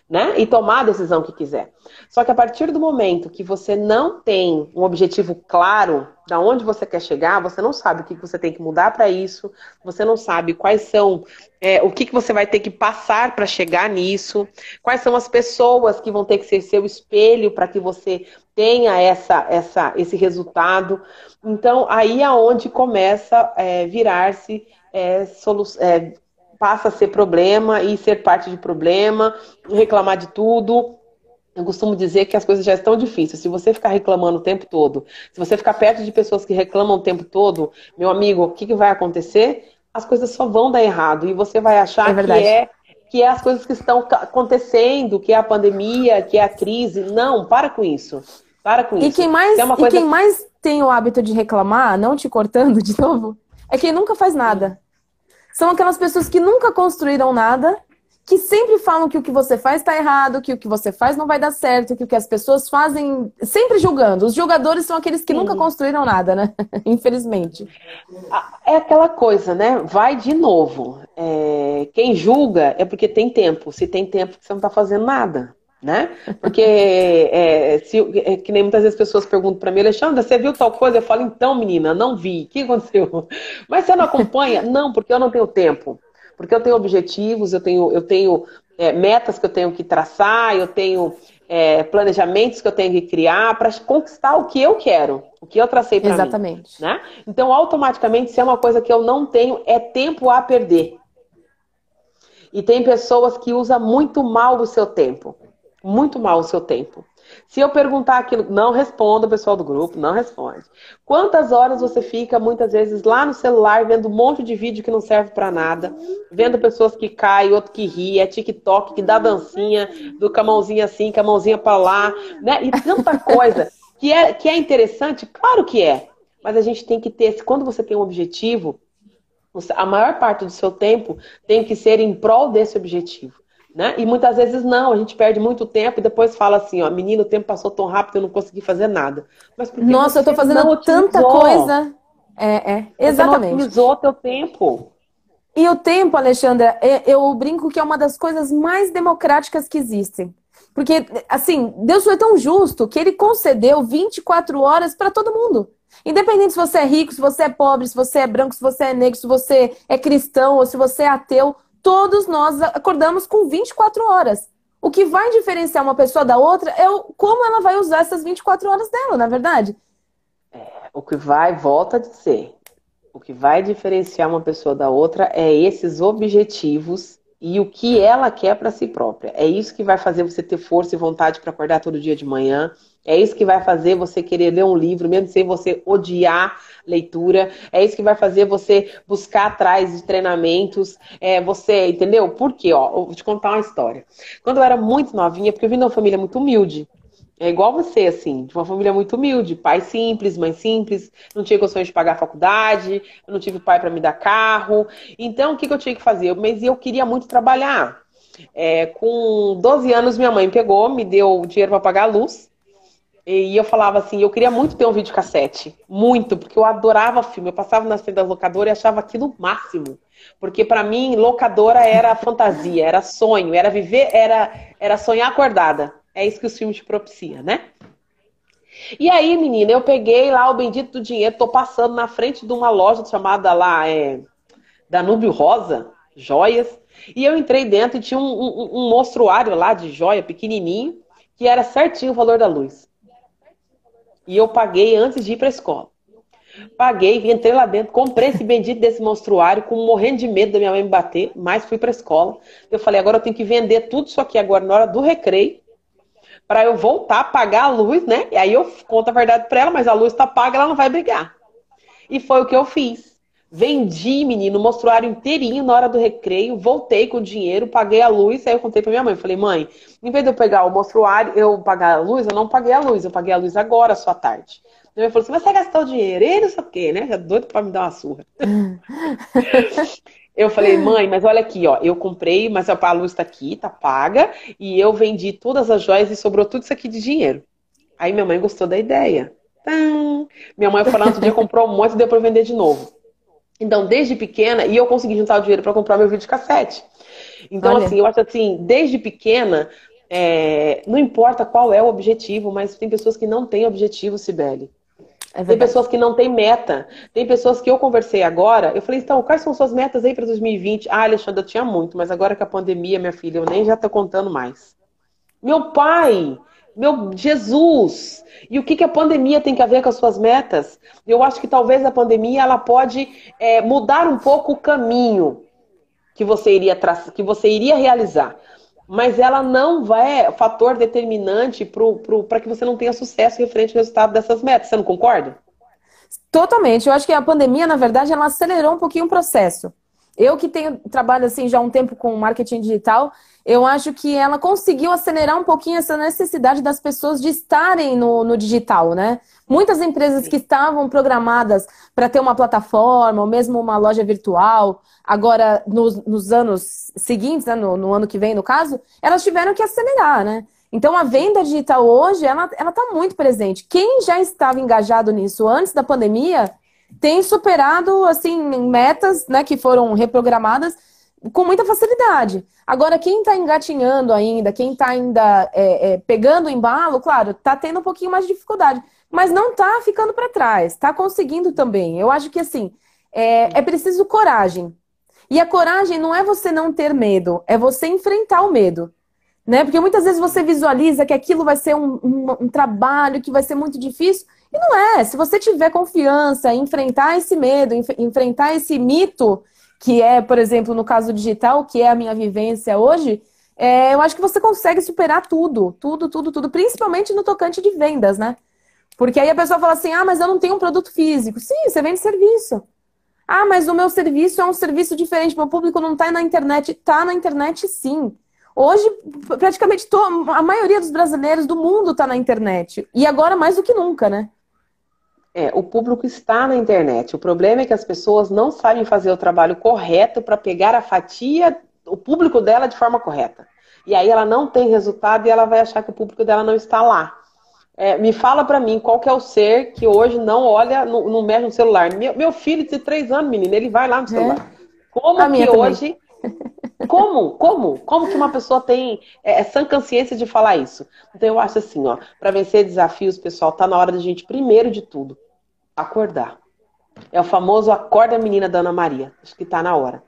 S1: Né? E tomar a decisão que quiser. Só que a partir do momento que você não tem um objetivo claro da onde você quer chegar, você não sabe o que você tem que mudar para isso, você não sabe quais são é, o que, que você vai ter que passar para chegar nisso, quais são as pessoas que vão ter que ser seu espelho para que você tenha essa, essa, esse resultado. Então, aí é onde começa a é, virar-se, é, é, passa a ser problema e ser parte de problema, reclamar de tudo. Eu costumo dizer que as coisas já estão difíceis. Se você ficar reclamando o tempo todo, se você ficar perto de pessoas que reclamam o tempo todo, meu amigo, o que, que vai acontecer? as coisas só vão dar errado e você vai achar é que é que é as coisas que estão acontecendo, que é a pandemia, que é a crise. Não, para com isso. Para com
S2: e
S1: isso.
S2: Quem mais, é coisa... E quem mais tem o hábito de reclamar, não te cortando de novo, é quem nunca faz nada. São aquelas pessoas que nunca construíram nada que sempre falam que o que você faz está errado, que o que você faz não vai dar certo, que o que as pessoas fazem, sempre julgando. Os jogadores são aqueles que Sim. nunca construíram nada, né? Infelizmente.
S1: É aquela coisa, né? Vai de novo. É... Quem julga é porque tem tempo. Se tem tempo, você não está fazendo nada. Né? Porque é, se, é, que nem muitas vezes pessoas perguntam para mim, Alexandre, você viu tal coisa? Eu falo, então, menina, não vi. O que aconteceu? Mas você não acompanha? Não, porque eu não tenho tempo porque eu tenho objetivos, eu tenho, eu tenho é, metas que eu tenho que traçar, eu tenho é, planejamentos que eu tenho que criar para conquistar o que eu quero, o que eu tracei para
S2: mim. Exatamente.
S1: Né? Então, automaticamente, se é uma coisa que eu não tenho, é tempo a perder. E tem pessoas que usam muito mal o seu tempo. Muito mal o seu tempo. Se eu perguntar aquilo, não responda o pessoal do grupo, não responde. Quantas horas você fica, muitas vezes, lá no celular, vendo um monte de vídeo que não serve para nada, vendo pessoas que caem, outro que ri, é TikTok, que dá dancinha, do mãozinha assim, com a mãozinha para lá, né? E tanta coisa que é, que é interessante, claro que é. Mas a gente tem que ter, quando você tem um objetivo, a maior parte do seu tempo tem que ser em prol desse objetivo. Né? E muitas vezes não, a gente perde muito tempo e depois fala assim, ó, menino, o tempo passou tão rápido, eu não consegui fazer nada.
S2: Mas Nossa, eu tô fazendo tanta coisa. É, é, exatamente. Você não
S1: otimizou teu tempo.
S2: E o tempo, Alexandra, é, eu brinco que é uma das coisas mais democráticas que existem. Porque, assim, Deus foi tão justo que ele concedeu 24 horas para todo mundo. Independente se você é rico, se você é pobre, se você é branco, se você é negro, se você é cristão ou se você é ateu, todos nós acordamos com 24 horas. O que vai diferenciar uma pessoa da outra é o, como ela vai usar essas 24 horas dela, na é verdade?
S1: É, o que vai, volta a dizer, o que vai diferenciar uma pessoa da outra é esses objetivos e o que ela quer para si própria. É isso que vai fazer você ter força e vontade para acordar todo dia de manhã. É isso que vai fazer você querer ler um livro, mesmo sem você odiar leitura. É isso que vai fazer você buscar atrás de treinamentos. É, você, entendeu? Por quê? Ó, vou te contar uma história. Quando eu era muito novinha, porque eu vim de uma família muito humilde. É igual você, assim, de uma família muito humilde, pai simples, mãe simples, não tinha condições de pagar a faculdade, eu não tive pai para me dar carro. Então, o que, que eu tinha que fazer? Mas eu queria muito trabalhar. É, com 12 anos, minha mãe pegou, me deu dinheiro para pagar a luz. E eu falava assim, eu queria muito ter um videocassete. Muito, porque eu adorava filme. Eu passava na frente da locadora e achava aquilo máximo. Porque para mim, locadora era fantasia, era sonho, era viver, era, era sonhar acordada. É isso que os filmes te propiciam, né? E aí, menina, eu peguei lá o bendito do dinheiro, tô passando na frente de uma loja chamada lá, é, Danúbio Rosa, joias. E eu entrei dentro e tinha um, um, um monstruário lá de joia, pequenininho, que era certinho o valor da luz. E eu paguei antes de ir para a escola. Paguei, entrei lá dentro, comprei esse bendito desse monstruário, com morrendo de medo da minha mãe me bater, mas fui para a escola. Eu falei, agora eu tenho que vender tudo isso aqui agora na hora do recreio, para eu voltar, pagar a luz, né? E aí eu conto a verdade para ela, mas a luz está paga, ela não vai brigar. E foi o que eu fiz. Vendi, menino, mostruário inteirinho na hora do recreio, voltei com o dinheiro, paguei a luz, aí eu contei pra minha mãe, falei, mãe, em vez de eu pegar o mostruário, eu pagar a luz, eu não paguei a luz, eu paguei a luz agora, à tarde. Minha mãe falou assim, mas você gastou o dinheiro, e não sei o quê, né? Já doido pra me dar uma surra. eu falei, mãe, mas olha aqui, ó, eu comprei, mas a luz tá aqui, tá paga, e eu vendi todas as joias e sobrou tudo isso aqui de dinheiro. Aí minha mãe gostou da ideia. Minha mãe falou, outro dia comprou um monte e deu pra vender de novo. Então, desde pequena, e eu consegui juntar o dinheiro para comprar meu videocassete. Então, Olha. assim, eu acho assim, desde pequena, é, não importa qual é o objetivo, mas tem pessoas que não têm objetivo, Sibeli. É tem pessoas que não têm meta. Tem pessoas que eu conversei agora, eu falei, então, quais são suas metas aí para 2020? Ah, Alexandre, eu tinha muito, mas agora com a pandemia, minha filha, eu nem já tô contando mais. Meu pai, meu Jesus! E o que, que a pandemia tem a ver com as suas metas? Eu acho que talvez a pandemia ela pode é, mudar um pouco o caminho que você iria que você iria realizar. Mas ela não vai é fator determinante para que você não tenha sucesso referente ao resultado dessas metas. Você não concorda?
S2: Totalmente. Eu acho que a pandemia, na verdade, ela acelerou um pouquinho o processo. Eu que tenho trabalho assim já há um tempo com marketing digital, eu acho que ela conseguiu acelerar um pouquinho essa necessidade das pessoas de estarem no, no digital, né? Muitas empresas que estavam programadas para ter uma plataforma ou mesmo uma loja virtual, agora nos, nos anos seguintes, né, no, no, ano que vem, no caso, elas tiveram que acelerar, né? Então a venda digital hoje, ela está muito presente. Quem já estava engajado nisso antes da pandemia tem superado assim metas né, que foram reprogramadas com muita facilidade. Agora, quem está engatinhando ainda, quem está ainda é, é, pegando o embalo, claro, está tendo um pouquinho mais de dificuldade, mas não está ficando para trás, está conseguindo também. Eu acho que assim é, é preciso coragem. E a coragem não é você não ter medo, é você enfrentar o medo. Né? Porque muitas vezes você visualiza que aquilo vai ser um, um, um trabalho que vai ser muito difícil, e não é. Se você tiver confiança enfrentar esse medo, em enfrentar esse mito, que é, por exemplo, no caso digital, que é a minha vivência hoje, é, eu acho que você consegue superar tudo, tudo, tudo, tudo, principalmente no tocante de vendas, né? Porque aí a pessoa fala assim: ah, mas eu não tenho um produto físico. Sim, você vende serviço. Ah, mas o meu serviço é um serviço diferente, meu público não está na internet. Está na internet, sim. Hoje, praticamente a maioria dos brasileiros do mundo está na internet. E agora mais do que nunca, né?
S1: É, o público está na internet. O problema é que as pessoas não sabem fazer o trabalho correto para pegar a fatia, o público dela de forma correta. E aí ela não tem resultado e ela vai achar que o público dela não está lá. É, me fala para mim qual que é o ser que hoje não olha, não, não mexe no celular. Meu, meu, filho de três anos, menino, ele vai lá no celular. É. Como a que hoje. Como? Como? Como que uma pessoa tem é, essa consciência de falar isso? Então eu acho assim, ó, para vencer desafios, pessoal, tá na hora da gente, primeiro de tudo, acordar. É o famoso acorda menina da Ana Maria. Acho que está na hora.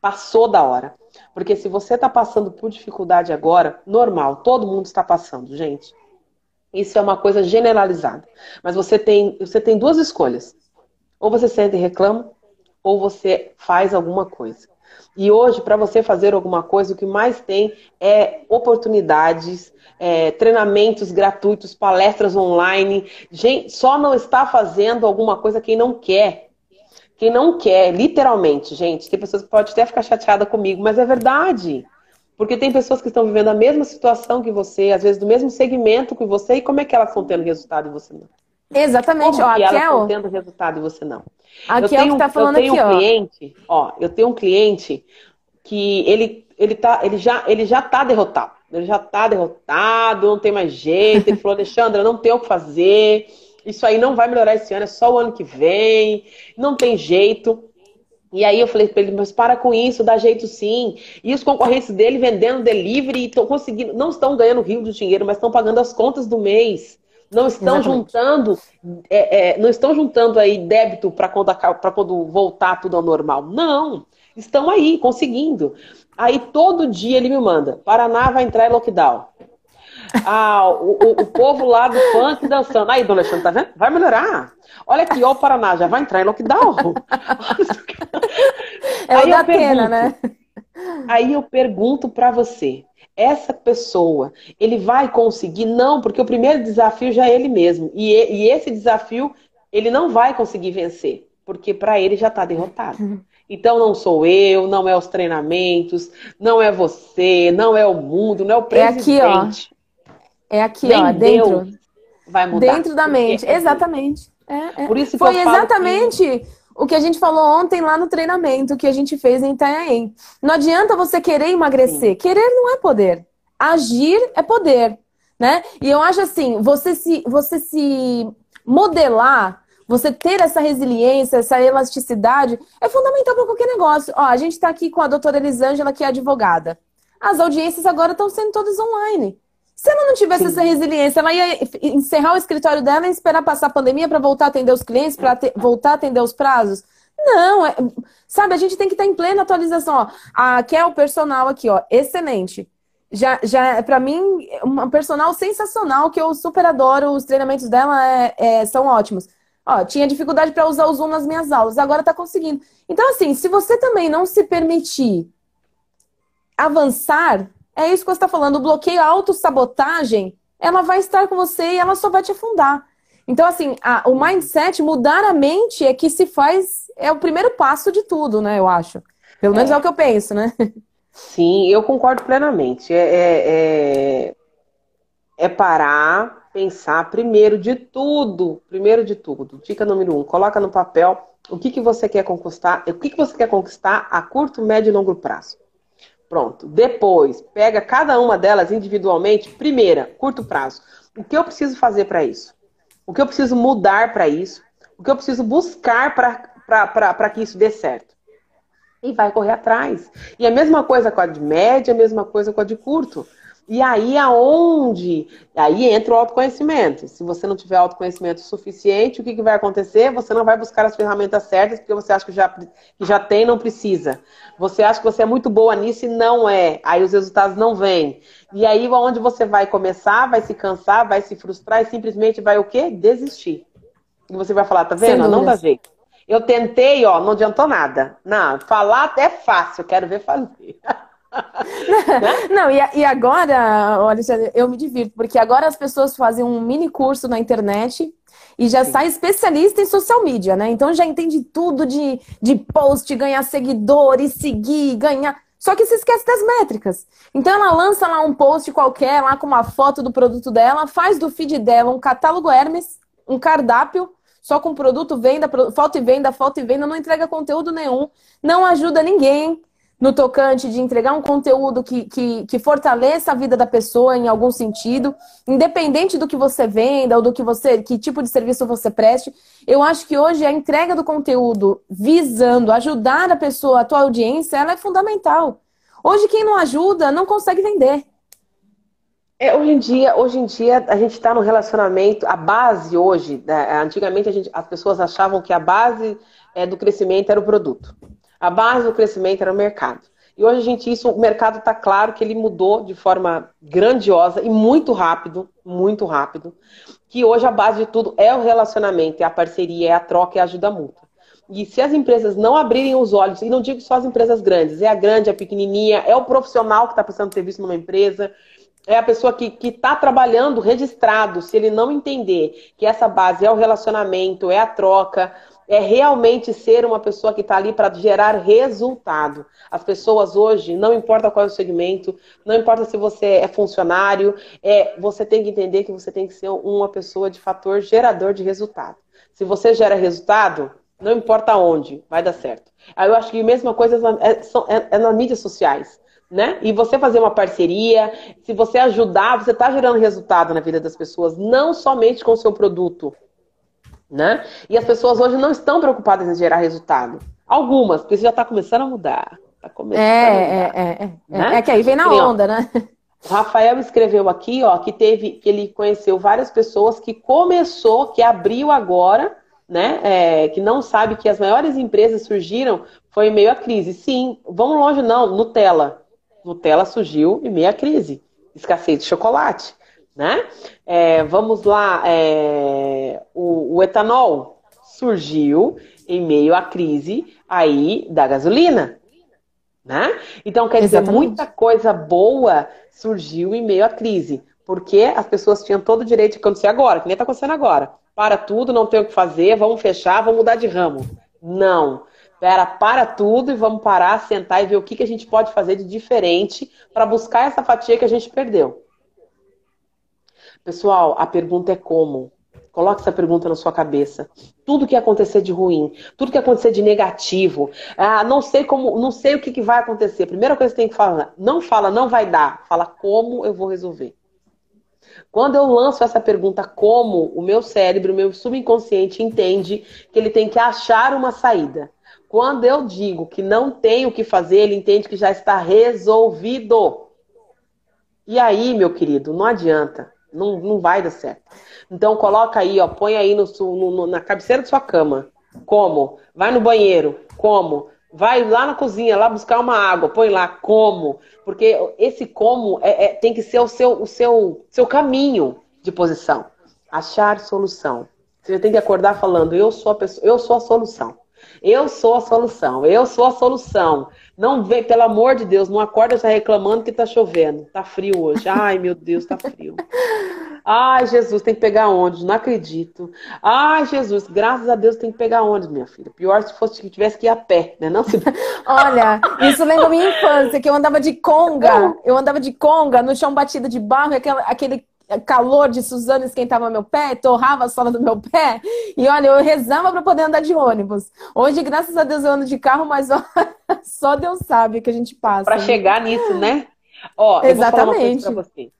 S1: Passou da hora. Porque se você está passando por dificuldade agora, normal, todo mundo está passando, gente. Isso é uma coisa generalizada. Mas você tem, você tem duas escolhas. Ou você senta e reclama, ou você faz alguma coisa. E hoje, para você fazer alguma coisa, o que mais tem é oportunidades, é, treinamentos gratuitos, palestras online. Gente, só não está fazendo alguma coisa quem não quer. Quem não quer, literalmente, gente. Tem pessoas que podem até ficar chateada comigo, mas é verdade. Porque tem pessoas que estão vivendo a mesma situação que você, às vezes do mesmo segmento que você, e como é que elas estão tendo resultado e você não?
S2: Exatamente,
S1: como ó, que elas estão tendo resultado e você não?
S2: Aqui eu tenho, é o que tá falando
S1: eu tenho
S2: aqui,
S1: um cliente, ó, eu tenho um cliente que ele, ele, tá, ele, já, ele já tá derrotado. Ele já tá derrotado, não tem mais jeito. Ele falou, Alexandra, não tem o que fazer. Isso aí não vai melhorar esse ano, é só o ano que vem. Não tem jeito. E aí eu falei para ele, mas para com isso, dá jeito sim. E os concorrentes dele vendendo delivery estão conseguindo, não estão ganhando rio de dinheiro, mas estão pagando as contas do mês. Não estão Exatamente. juntando, é, é, não estão juntando aí débito para quando, quando voltar tudo ao normal. Não, estão aí conseguindo. Aí todo dia ele me manda: Paraná vai entrar em lockdown. Ah, o, o, o, povo lá do funk dançando. Aí, dona Alexandre, tá vendo? Vai melhorar. Olha aqui, ó, o Paraná já vai entrar em lockdown.
S2: é aí o da pena, né?
S1: Aí eu pergunto para você, essa pessoa, ele vai conseguir? Não, porque o primeiro desafio já é ele mesmo. E, e esse desafio, ele não vai conseguir vencer, porque para ele já está derrotado. Então não sou eu, não é os treinamentos, não é você, não é o mundo, não é o presidente.
S2: É aqui, ó. É aqui,
S1: Nem
S2: ó,
S1: dentro. Deus vai mudar.
S2: Dentro da mente, é exatamente. É, é. Por isso Foi exatamente que... o que a gente falou ontem lá no treinamento que a gente fez em Itanhaém. Não adianta você querer emagrecer. Sim. Querer não é poder. Agir é poder, né? E eu acho assim, você se, você se modelar você ter essa resiliência, essa elasticidade é fundamental para qualquer negócio. Ó, a gente está aqui com a doutora Elisângela, que é advogada. As audiências agora estão sendo todas online. Se ela não tivesse Sim. essa resiliência, ela ia encerrar o escritório dela e esperar passar a pandemia para voltar a atender os clientes, para voltar a atender os prazos? Não, é, sabe, a gente tem que estar em plena atualização. Ó. A Kel personal aqui, ó, excelente. Já, já para mim, uma personal sensacional, que eu super adoro, os treinamentos dela é, é, são ótimos. Ó, tinha dificuldade para usar o Zoom nas minhas aulas, agora está conseguindo. Então, assim, se você também não se permitir avançar, é isso que você está falando, o bloqueio, a autossabotagem, ela vai estar com você e ela só vai te afundar. Então, assim, a, o mindset, mudar a mente é que se faz, é o primeiro passo de tudo, né, eu acho. Pelo menos é, é o que eu penso, né?
S1: Sim, eu concordo plenamente. É, é, é, é, parar, pensar primeiro de tudo. Primeiro de tudo. Dica número um: coloca no papel o que, que você quer conquistar, o que, que você quer conquistar a curto, médio e longo prazo. Pronto. Depois, pega cada uma delas individualmente. Primeira, curto prazo. O que eu preciso fazer para isso? O que eu preciso mudar para isso? O que eu preciso buscar para que isso dê certo? E vai correr atrás. E a mesma coisa com a de média, a mesma coisa com a de curto. E aí aonde? Aí entra o autoconhecimento. Se você não tiver autoconhecimento suficiente, o que, que vai acontecer? Você não vai buscar as ferramentas certas porque você acha que já, que já tem não precisa. Você acha que você é muito boa nisso e não é. Aí os resultados não vêm. E aí onde você vai começar, vai se cansar, vai se frustrar e simplesmente vai o quê? Desistir. E você vai falar, tá vendo? Não dá jeito. Eu tentei, ó, não adiantou nada. Não, falar é fácil, quero ver fazer.
S2: Não, e, e agora, olha, eu me divirto, porque agora as pessoas fazem um mini curso na internet e já Sim. sai especialista em social media, né? Então já entende tudo de, de post, ganhar seguidores, seguir, ganhar. Só que se esquece das métricas. Então ela lança lá um post qualquer, lá com uma foto do produto dela, faz do feed dela um catálogo Hermes, um cardápio, só com produto, venda, foto e venda, foto e venda, não entrega conteúdo nenhum, não ajuda ninguém no tocante de entregar um conteúdo que, que, que, fortaleça a vida da pessoa em algum sentido, independente do que você venda ou do que você, que tipo de serviço você preste. Eu acho que hoje a entrega do conteúdo visando ajudar a pessoa, a tua audiência, ela é fundamental. Hoje quem não ajuda não consegue vender.
S1: É, hoje em dia, hoje em dia a gente está no relacionamento. A base hoje, né, antigamente gente, as pessoas achavam que a base é, do crescimento era o produto. A base do crescimento era o mercado. E hoje a gente, isso, o mercado está claro que ele mudou de forma grandiosa e muito rápido, muito rápido. Que hoje a base de tudo é o relacionamento, é a parceria, é a troca, é a ajuda mútua. E se as empresas não abrirem os olhos, e não digo só as empresas grandes, é a grande, a pequenininha, é o profissional que está precisando ter visto numa empresa, é a pessoa que está trabalhando registrado, se ele não entender que essa base é o relacionamento, é a troca, é realmente ser uma pessoa que está ali para gerar resultado. As pessoas hoje, não importa qual é o segmento, não importa se você é funcionário, é, você tem que entender que você tem que ser uma pessoa de fator gerador de resultado. Se você gera resultado, não importa onde, vai dar certo. Aí eu acho que a mesma coisa é, é, é nas mídias sociais. Né? E você fazer uma parceria, se você ajudar, você está gerando resultado na vida das pessoas, não somente com o seu produto, né? E as pessoas hoje não estão preocupadas em gerar resultado. Algumas, porque isso já está começando a mudar. Tá começando é, a mudar,
S2: é, é, é, né? é que aí vem na onda, né?
S1: O Rafael escreveu aqui, ó, que teve, que ele conheceu várias pessoas que começou, que abriu agora, né? É, que não sabe que as maiores empresas surgiram foi em meio à crise. Sim, vamos longe não, Nutella. Nutella surgiu em meio à crise. Escassez de chocolate né? É, vamos lá, é, o, o, etanol surgiu em meio à crise aí da gasolina, né? Então, quer dizer, Exatamente. muita coisa boa surgiu em meio à crise, porque as pessoas tinham todo o direito de acontecer agora, que nem está acontecendo agora. Para tudo, não tem o que fazer, vamos fechar, vamos mudar de ramo. Não. Pera, para tudo e vamos parar, sentar e ver o que, que a gente pode fazer de diferente para buscar essa fatia que a gente perdeu. Pessoal, a pergunta é como. Coloque essa pergunta na sua cabeça. Tudo que acontecer de ruim, tudo que acontecer de negativo, ah, não sei como, não sei o que, que vai acontecer. Primeira coisa que você tem que falar, não fala, não vai dar, fala como eu vou resolver. Quando eu lanço essa pergunta, como o meu cérebro, o meu subconsciente entende que ele tem que achar uma saída. Quando eu digo que não tem o que fazer, ele entende que já está resolvido. E aí, meu querido, não adianta. Não, não vai dar certo. Então coloca aí, ó, põe aí no, no, na cabeceira da sua cama. Como? Vai no banheiro. Como? Vai lá na cozinha, lá buscar uma água, põe lá como, porque esse como é, é, tem que ser o seu, o seu, seu caminho de posição. Achar solução. Você tem que acordar falando, eu sou a pessoa, eu sou a solução. Eu sou a solução, eu sou a solução. Não vem, pelo amor de Deus, não acorda já reclamando que tá chovendo. Tá frio hoje. Ai, meu Deus, tá frio. Ai, Jesus, tem que pegar onde? Não acredito. Ai, Jesus, graças a Deus tem que pegar onde, minha filha? Pior se fosse que tivesse que ir a pé, né? Não se...
S2: Olha, isso lembra minha infância, que eu andava de conga. Eu andava de conga no chão batido de barro, e aquele, aquele calor de Suzano esquentava meu pé, torrava a sola do meu pé. E olha, eu rezava para poder andar de ônibus. Hoje, graças a Deus, eu ando de carro, mas ó, só Deus sabe o que a gente passa.
S1: Para né? chegar nisso, né? Ó, Exatamente. eu vou falar uma coisa pra você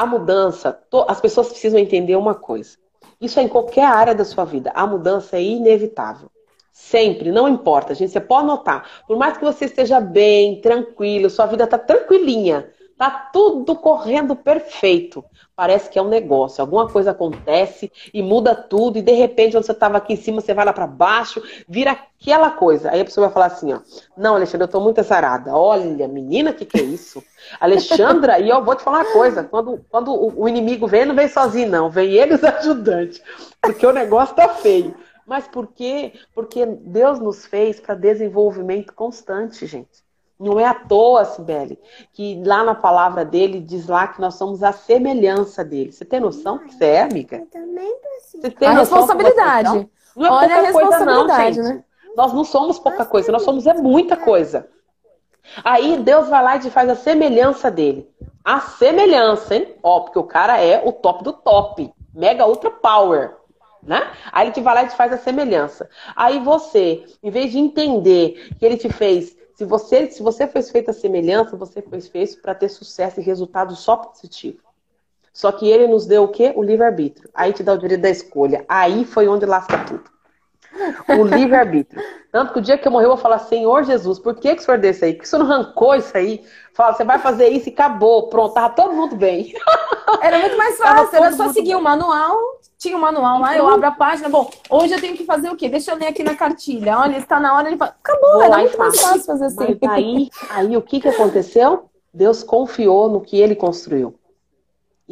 S1: a mudança, as pessoas precisam entender uma coisa. Isso é em qualquer área da sua vida. A mudança é inevitável. Sempre, não importa, gente. Você pode notar. Por mais que você esteja bem, tranquilo, sua vida está tranquilinha, tá tudo correndo perfeito parece que é um negócio. Alguma coisa acontece e muda tudo, e de repente, quando você estava aqui em cima, você vai lá para baixo, vira aquela coisa. Aí a pessoa vai falar assim: ó, não, Alexandre, eu estou muito azarada. Olha, menina, que, que é isso? Alexandra, e eu vou te falar uma coisa: quando, quando o inimigo vem, não vem sozinho, não, vem ele os ajudantes, porque o negócio tá feio. Mas por quê? Porque Deus nos fez para desenvolvimento constante, gente. Não é à toa, Sibeli, que lá na palavra dele diz lá que nós somos a semelhança dele. Você tem noção que você é, amiga? Eu também
S2: Você tem a responsabilidade.
S1: Não é Olha pouca a coisa, não, gente. Né? Nós não somos pouca coisa, nós somos é muita coisa. Aí Deus vai lá e te faz a semelhança dele. A semelhança, hein? Ó, porque o cara é o top do top. Mega ultra power. Né? Aí ele te vai lá e te faz a semelhança. Aí você, em vez de entender que ele te fez se você, se você foi feita a semelhança, você foi feito para ter sucesso e resultado só positivo. Só que ele nos deu o quê? O livre-arbítrio. Aí te dá o direito da escolha. Aí foi onde lasca tudo. O livre-arbítrio. Tanto que o dia que eu morrer, eu vou falar, Senhor Jesus, por que, que o senhor desse aí? Por que o senhor não arrancou isso aí? Fala, você vai fazer isso e acabou. Pronto, tava todo mundo bem.
S2: Era muito mais fácil, era só seguir bem. o manual tinha o um manual lá, eu abro a página. Bom, hoje eu tenho que fazer o quê? Deixa eu ler aqui na cartilha. Olha, está na hora, ele fala. Acabou, era muito mais fácil fazer assim.
S1: Mas aí, aí o que, que aconteceu? Deus confiou no que ele construiu.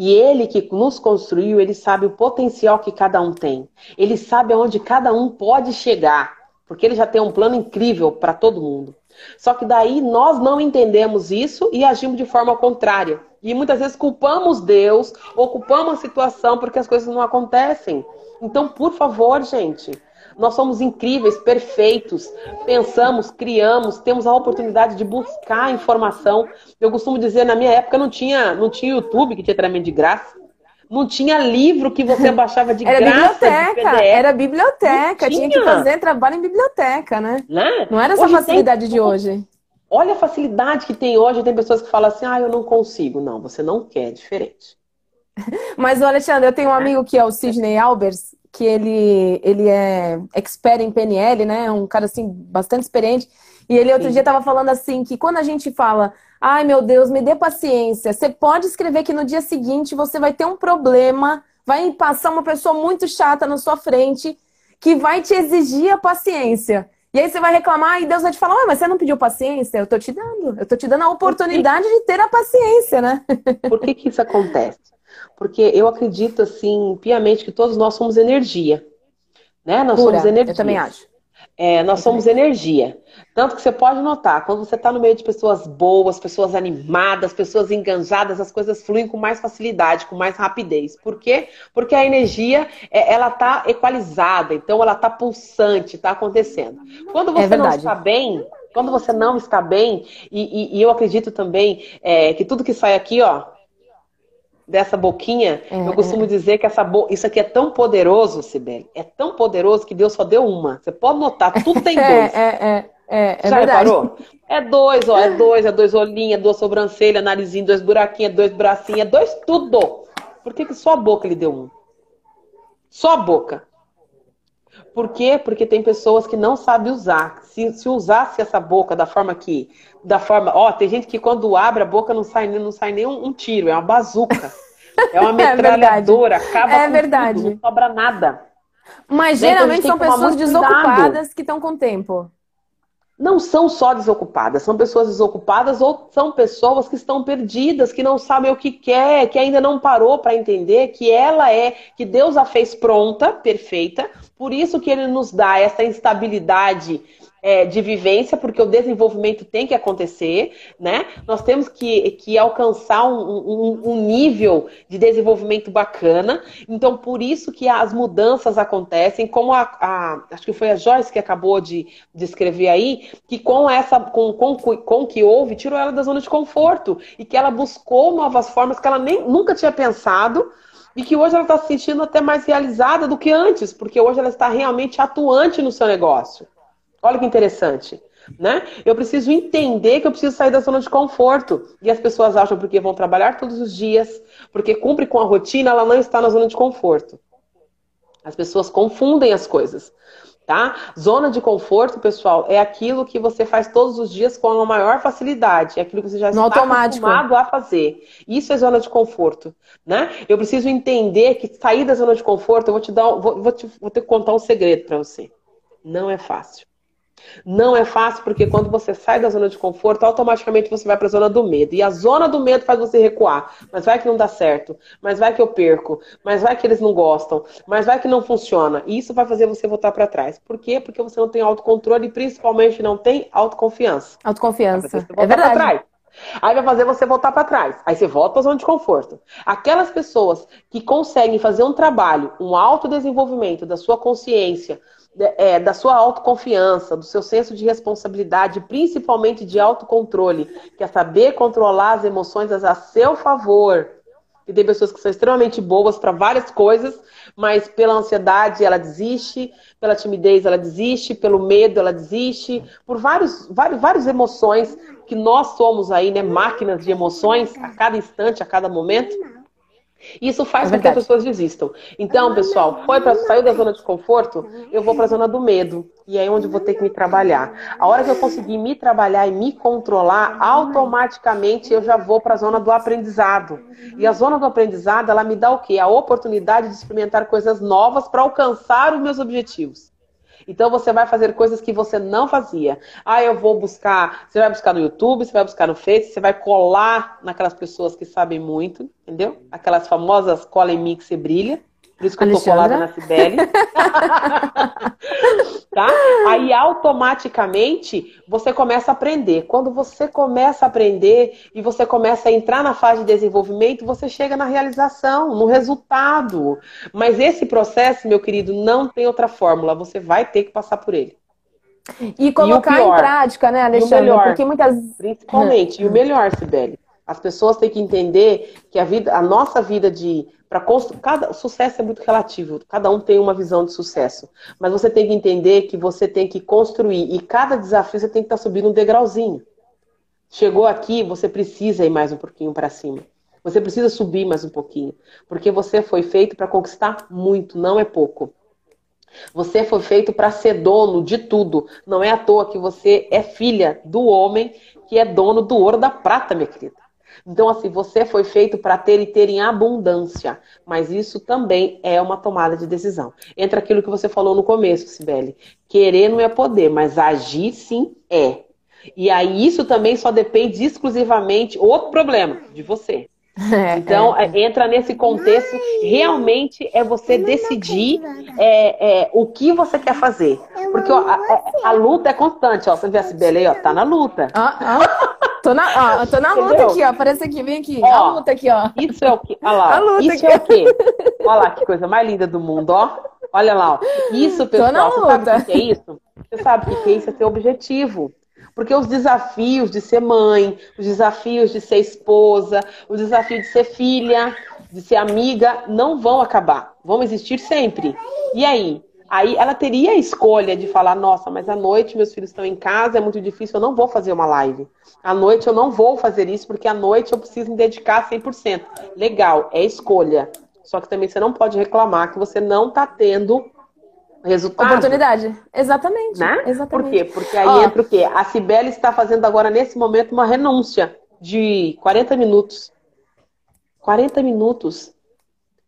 S1: E ele que nos construiu, ele sabe o potencial que cada um tem. Ele sabe aonde cada um pode chegar. Porque ele já tem um plano incrível para todo mundo. Só que daí nós não entendemos isso e agimos de forma contrária. E muitas vezes culpamos Deus ou culpamos a situação porque as coisas não acontecem. Então, por favor, gente, nós somos incríveis, perfeitos, pensamos, criamos, temos a oportunidade de buscar informação. Eu costumo dizer, na minha época não tinha, não tinha YouTube que tinha treinamento de graça. Não tinha livro que você baixava de
S2: era
S1: graça.
S2: Biblioteca, era biblioteca, tinha. tinha. que fazer trabalho em biblioteca, né? Né? Não era essa hoje facilidade tem... de hoje.
S1: Olha a facilidade que tem hoje. Tem pessoas que falam assim: ah, eu não consigo. Não, você não quer, é diferente.
S2: Mas, Alexandre, eu tenho um amigo que é o Sidney Albers, que ele, ele é expert em PNL, né? Um cara, assim, bastante experiente. E ele outro Sim. dia estava falando assim, que quando a gente fala, ai meu Deus, me dê paciência, você pode escrever que no dia seguinte você vai ter um problema, vai passar uma pessoa muito chata na sua frente, que vai te exigir a paciência. E aí você vai reclamar e Deus vai te falar, mas você não pediu paciência? Eu tô te dando. Eu tô te dando a oportunidade de ter a paciência, né?
S1: Por que, que isso acontece? Porque eu acredito, assim, piamente, que todos nós somos energia. Né? Nós Pura, somos energia.
S2: Eu também acho.
S1: É, nós somos energia. Tanto que você pode notar, quando você está no meio de pessoas boas, pessoas animadas, pessoas enganjadas, as coisas fluem com mais facilidade, com mais rapidez. Por quê? Porque a energia, é, ela está equalizada, então ela está pulsante, está acontecendo. Quando é você é não está bem, quando você não está bem, e, e, e eu acredito também é, que tudo que sai aqui, ó, dessa boquinha, é, eu costumo é. dizer que essa bo... isso aqui é tão poderoso, Sibeli, é tão poderoso que Deus só deu uma. Você pode notar, tudo tem é, dois.
S2: É, é, é, é
S1: Já verdade. reparou? É dois, ó, é dois, é dois olhinhos, é duas sobrancelhas, narizinho, dois buraquinhos, é dois bracinhos, é dois tudo. Por que, que só a boca ele deu um? Só a boca. Por quê? Porque tem pessoas que não sabem usar. Se, se usasse essa boca da forma que. Da forma. Ó, tem gente que quando abre a boca não sai, não sai nem um, um tiro, é uma bazuca. É uma é metralhadora, é acaba
S2: é verdade.
S1: Tudo, não sobra nada.
S2: Mas então, geralmente são pessoas desocupadas que estão com tempo
S1: não são só desocupadas, são pessoas desocupadas ou são pessoas que estão perdidas, que não sabem o que quer, que ainda não parou para entender que ela é, que Deus a fez pronta, perfeita, por isso que ele nos dá essa instabilidade é, de vivência, porque o desenvolvimento tem que acontecer, né? Nós temos que, que alcançar um, um, um, nível de desenvolvimento bacana. Então, por isso que as mudanças acontecem, como a, a acho que foi a Joyce que acabou de, de escrever aí, que com essa, com, com, com que houve, tirou ela da zona de conforto e que ela buscou novas formas que ela nem, nunca tinha pensado e que hoje ela está se sentindo até mais realizada do que antes, porque hoje ela está realmente atuante no seu negócio. Olha que interessante. Né? Eu preciso entender que eu preciso sair da zona de conforto. E as pessoas acham porque vão trabalhar todos os dias, porque cumpre com a rotina, ela não está na zona de conforto. As pessoas confundem as coisas. Tá? Zona de conforto, pessoal, é aquilo que você faz todos os dias com a maior facilidade, é aquilo que você já no está automático. acostumado a fazer. Isso é zona de conforto, né? Eu preciso entender que sair da zona de conforto, eu vou te dar, vou, vou, te, vou te contar um segredo para você. Não é fácil. Não é fácil porque quando você sai da zona de conforto, automaticamente você vai para a zona do medo. E a zona do medo faz você recuar. Mas vai que não dá certo. Mas vai que eu perco. Mas vai que eles não gostam. Mas vai que não funciona. E isso vai fazer você voltar para trás. Por quê? Porque você não tem autocontrole e principalmente não tem autoconfiança.
S2: Autoconfiança. É verdade.
S1: Aí vai fazer você voltar para trás. Aí você volta para a zona de conforto. Aquelas pessoas que conseguem fazer um trabalho, um autodesenvolvimento da sua consciência, é, da sua autoconfiança, do seu senso de responsabilidade, principalmente de autocontrole, que é saber controlar as emoções a seu favor. E tem pessoas que são extremamente boas para várias coisas, mas pela ansiedade ela desiste, pela timidez ela desiste, pelo medo ela desiste, por vários, vários, várias emoções que nós somos aí, né, máquinas de emoções a cada instante, a cada momento. Isso faz é com que as pessoas desistam. Então, pessoal, foi para sair da zona de conforto, eu vou para a zona do medo. E é aí onde eu vou ter que me trabalhar. A hora que eu conseguir me trabalhar e me controlar, automaticamente eu já vou para a zona do aprendizado. E a zona do aprendizado, ela me dá o quê? A oportunidade de experimentar coisas novas para alcançar os meus objetivos. Então você vai fazer coisas que você não fazia. Ah, eu vou buscar. Você vai buscar no YouTube, você vai buscar no Face, você vai colar naquelas pessoas que sabem muito, entendeu? Aquelas famosas cola em mix e brilha. Por isso que Alexandra? eu tô colada na Cibele. tá? Aí automaticamente você começa a aprender. Quando você começa a aprender e você começa a entrar na fase de desenvolvimento, você chega na realização, no resultado. Mas esse processo, meu querido, não tem outra fórmula. Você vai ter que passar por ele.
S2: E colocar e pior, em prática, né, Alexandre?
S1: Melhor, Porque muitas. Principalmente. e o melhor, Sibeli. As pessoas têm que entender que a vida, a nossa vida de para cada sucesso é muito relativo, cada um tem uma visão de sucesso, mas você tem que entender que você tem que construir e cada desafio você tem que estar tá subindo um degrauzinho. Chegou aqui, você precisa ir mais um pouquinho para cima. Você precisa subir mais um pouquinho, porque você foi feito para conquistar muito, não é pouco. Você foi feito para ser dono de tudo. Não é à toa que você é filha do homem que é dono do ouro da prata, minha querida. Então, assim, você foi feito para ter e ter em abundância, mas isso também é uma tomada de decisão. Entra aquilo que você falou no começo, Sibeli. Querer não é poder, mas agir sim é. E aí isso também só depende exclusivamente, outro problema, de você. É, então, é. é. entra nesse contexto, realmente é você decidir é, é, o que você quer fazer. Porque ó, a, a, luta é constante, ó. Você vê a Sibeli aí, ó, tá na luta.
S2: Ah, ah. Tô na, ó, tô na luta aqui, ó. Aparece aqui, vem aqui. Ó, a luta aqui, ó.
S1: Isso é o que? Olha lá. A luta isso aqui. é o quê? Olha lá que coisa mais linda do mundo, ó. Olha lá, ó. Isso, pessoal, você sabe o que é isso? Você sabe o que é isso? É ter objetivo. Porque os desafios de ser mãe, os desafios de ser esposa, o desafio de ser filha, de ser amiga, não vão acabar. Vão existir sempre. E aí? Aí ela teria a escolha de falar: nossa, mas à noite meus filhos estão em casa, é muito difícil, eu não vou fazer uma live. À noite eu não vou fazer isso, porque à noite eu preciso me dedicar 100%. Legal, é escolha. Só que também você não pode reclamar que você não está tendo resultado.
S2: Oportunidade. Exatamente.
S1: Né?
S2: Exatamente.
S1: Por quê? Porque aí oh. entra o quê? A Cibele está fazendo agora, nesse momento, uma renúncia de 40 minutos. 40 minutos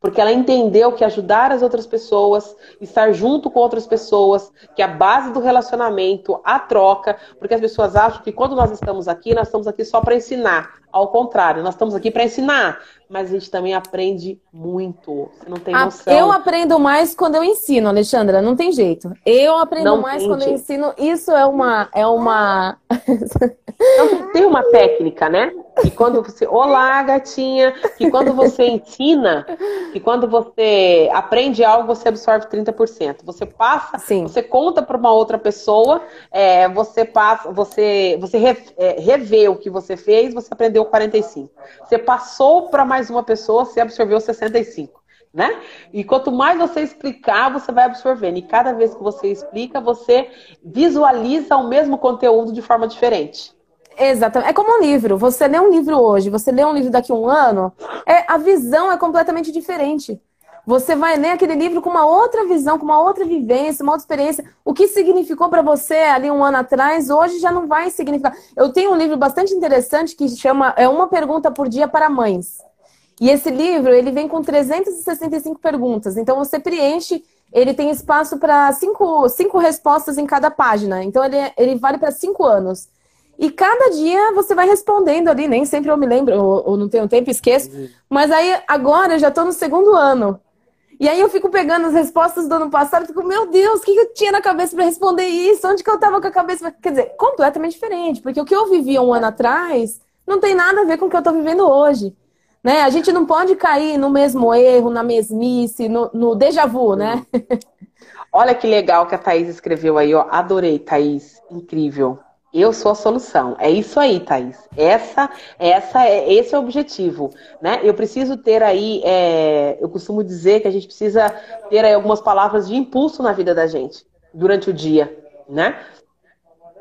S1: porque ela entendeu que ajudar as outras pessoas, estar junto com outras pessoas, que a base do relacionamento, a troca, porque as pessoas acham que quando nós estamos aqui, nós estamos aqui só para ensinar. Ao contrário, nós estamos aqui para ensinar, mas a gente também aprende muito. Você não tem noção.
S2: Eu aprendo mais quando eu ensino, Alexandra, não tem jeito. Eu aprendo não mais quando eu ensino. Isso é uma. É uma...
S1: então, tem uma técnica, né? Que quando você. Olá, gatinha! Que quando você ensina, que quando você aprende algo, você absorve 30%. Você passa, Sim. você conta para uma outra pessoa, é, você passa, você, você é, revê o que você fez, você aprendeu 45%. Você passou para mais mais uma pessoa, você absorveu 65. Né? E quanto mais você explicar, você vai absorvendo. E cada vez que você explica, você visualiza o mesmo conteúdo de forma diferente.
S2: Exatamente. É como um livro. Você lê um livro hoje, você lê um livro daqui a um ano, é, a visão é completamente diferente. Você vai ler aquele livro com uma outra visão, com uma outra vivência, uma outra experiência. O que significou para você ali um ano atrás, hoje já não vai significar. Eu tenho um livro bastante interessante que chama É uma pergunta por dia para mães. E esse livro, ele vem com 365 perguntas. Então, você preenche, ele tem espaço para cinco, cinco respostas em cada página. Então, ele, ele vale para cinco anos. E cada dia você vai respondendo ali, nem sempre eu me lembro, ou, ou não tenho tempo, esqueço. Mas aí, agora, eu já estou no segundo ano. E aí eu fico pegando as respostas do ano passado e fico, meu Deus, o que eu tinha na cabeça para responder isso? Onde que eu estava com a cabeça? Quer dizer, completamente diferente, porque o que eu vivia um ano atrás não tem nada a ver com o que eu estou vivendo hoje. Né? A gente não pode cair no mesmo erro, na mesmice, no, no déjà vu, né?
S1: Olha que legal que a Thaís escreveu aí, ó. Adorei, Thaís. Incrível. Eu sou a solução. É isso aí, Thaís. Essa, essa, é, esse é o objetivo, né? Eu preciso ter aí, é, eu costumo dizer que a gente precisa ter aí algumas palavras de impulso na vida da gente durante o dia, né?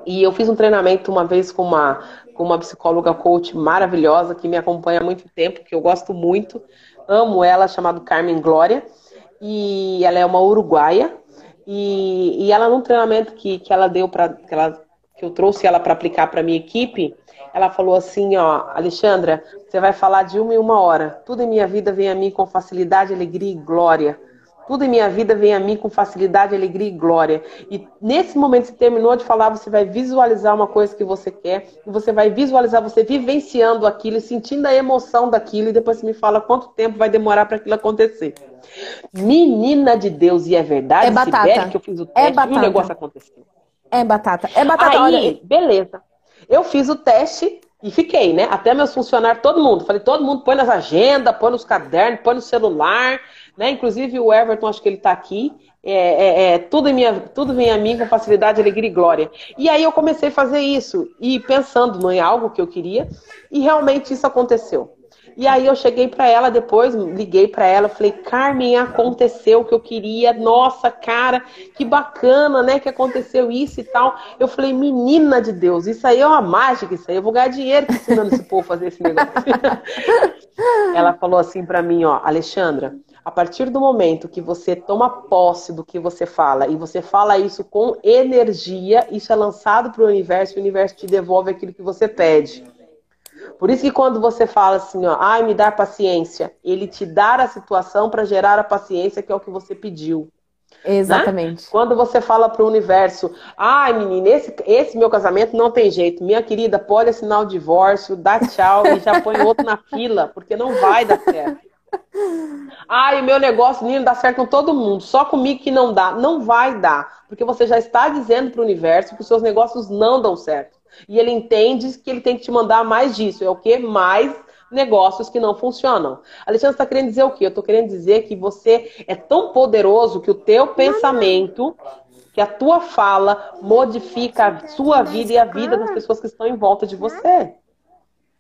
S1: E eu fiz um treinamento uma vez com uma com uma psicóloga coach maravilhosa que me acompanha há muito tempo, que eu gosto muito. Amo ela, chamada Carmen Glória. E ela é uma uruguaia. E, e ela, num treinamento que, que ela deu para que, ela, que eu trouxe ela para aplicar para minha equipe, ela falou assim, ó, Alexandra, você vai falar de uma em uma hora. Tudo em minha vida vem a mim com facilidade, alegria e glória. Tudo em minha vida vem a mim com facilidade, alegria e glória. E nesse momento que você terminou de falar, você vai visualizar uma coisa que você quer, e você vai visualizar você vivenciando aquilo, sentindo a emoção daquilo, e depois você me fala quanto tempo vai demorar para aquilo acontecer. Menina de Deus, e é verdade,
S2: é batata. Sibeli,
S1: que eu fiz o é teste é batata. e o negócio aconteceu.
S2: É batata. É batata.
S1: Aí, olha... beleza. Eu fiz o teste e fiquei, né? Até meus funcionários, todo mundo. Falei, todo mundo põe nas agendas, põe nos cadernos, põe no celular. Né? Inclusive o Everton, acho que ele está aqui. É, é, é, tudo, minha, tudo vem a mim com facilidade, alegria e glória. E aí eu comecei a fazer isso, e pensando em algo que eu queria, e realmente isso aconteceu. E aí eu cheguei para ela depois, liguei para ela, falei, Carmen, aconteceu o que eu queria, nossa, cara, que bacana, né, que aconteceu isso e tal. Eu falei, menina de Deus, isso aí é uma mágica, isso aí eu vou ganhar dinheiro ensinando esse povo a fazer esse negócio. ela falou assim para mim, ó, Alexandra, a partir do momento que você toma posse do que você fala e você fala isso com energia, isso é lançado para o universo e o universo te devolve aquilo que você pede. Por isso que quando você fala assim, ó, ai, me dá paciência, ele te dá a situação para gerar a paciência que é o que você pediu.
S2: Exatamente.
S1: Né? Quando você fala para o universo, ai, menina, esse, esse meu casamento não tem jeito. Minha querida, pode assinar o divórcio, dá tchau e já põe outro na fila, porque não vai dar certo. Ai, o meu negócio, menino, dá certo com todo mundo, só comigo que não dá. Não vai dar, porque você já está dizendo para o universo que os seus negócios não dão certo. E ele entende que ele tem que te mandar mais disso. É o que? Mais negócios que não funcionam. Alexandre está querendo dizer o quê? Eu estou querendo dizer que você é tão poderoso que o teu pensamento, que a tua fala modifica a sua vida e a vida das pessoas que estão em volta de você.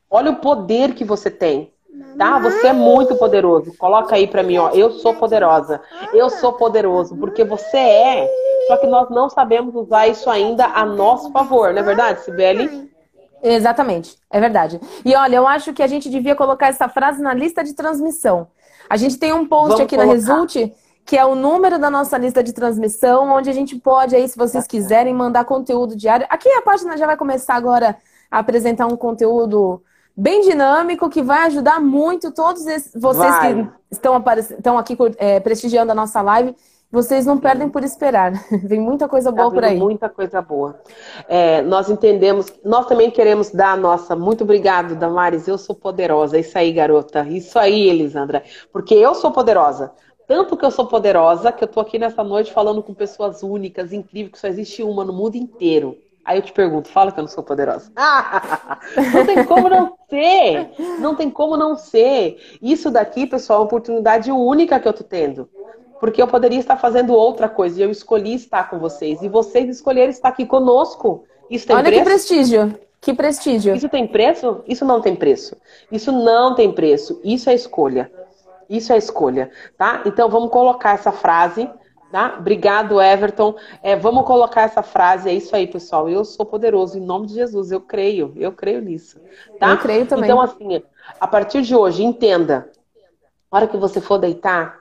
S1: Olha o poder que você tem. Tá? Você é muito poderoso. Coloca aí para mim, ó. Eu sou poderosa. Eu sou poderoso porque você é. Só que nós não sabemos usar isso ainda a nosso favor, não é verdade, Sibeli?
S2: Exatamente, é verdade. E olha, eu acho que a gente devia colocar essa frase na lista de transmissão. A gente tem um post Vamos aqui colocar. na Result que é o número da nossa lista de transmissão, onde a gente pode aí, se vocês quiserem, mandar conteúdo diário. Aqui a página já vai começar agora a apresentar um conteúdo bem dinâmico que vai ajudar muito todos esses, vocês vai. que estão, estão aqui é, prestigiando a nossa live. vocês não perdem por esperar. Vem muita coisa boa tá por aí.
S1: Muita coisa boa. É, nós entendemos, nós também queremos dar a nossa. Muito obrigado, Damares. Eu sou poderosa. Isso aí, garota. Isso aí, Elisandra. Porque eu sou poderosa. Tanto que eu sou poderosa que eu tô aqui nessa noite falando com pessoas únicas, incríveis, que só existe uma no mundo inteiro. Aí eu te pergunto, fala que eu não sou poderosa. não tem como não ser. Não tem como não ser. Isso daqui, pessoal, é uma oportunidade única que eu tô tendo. Porque eu poderia estar fazendo outra coisa e eu escolhi estar com vocês. E vocês escolheram estar aqui conosco. Isso tem
S2: Olha
S1: preço?
S2: que prestígio. Que prestígio.
S1: Isso tem preço? Isso não tem preço. Isso não tem preço. Isso é escolha. Isso é escolha, tá? Então vamos colocar essa frase, tá? Obrigado, Everton. É, vamos colocar essa frase, é isso aí, pessoal. Eu sou poderoso em nome de Jesus, eu creio, eu creio nisso, tá?
S2: Eu creio também.
S1: Então assim, a partir de hoje, entenda. A hora que você for deitar,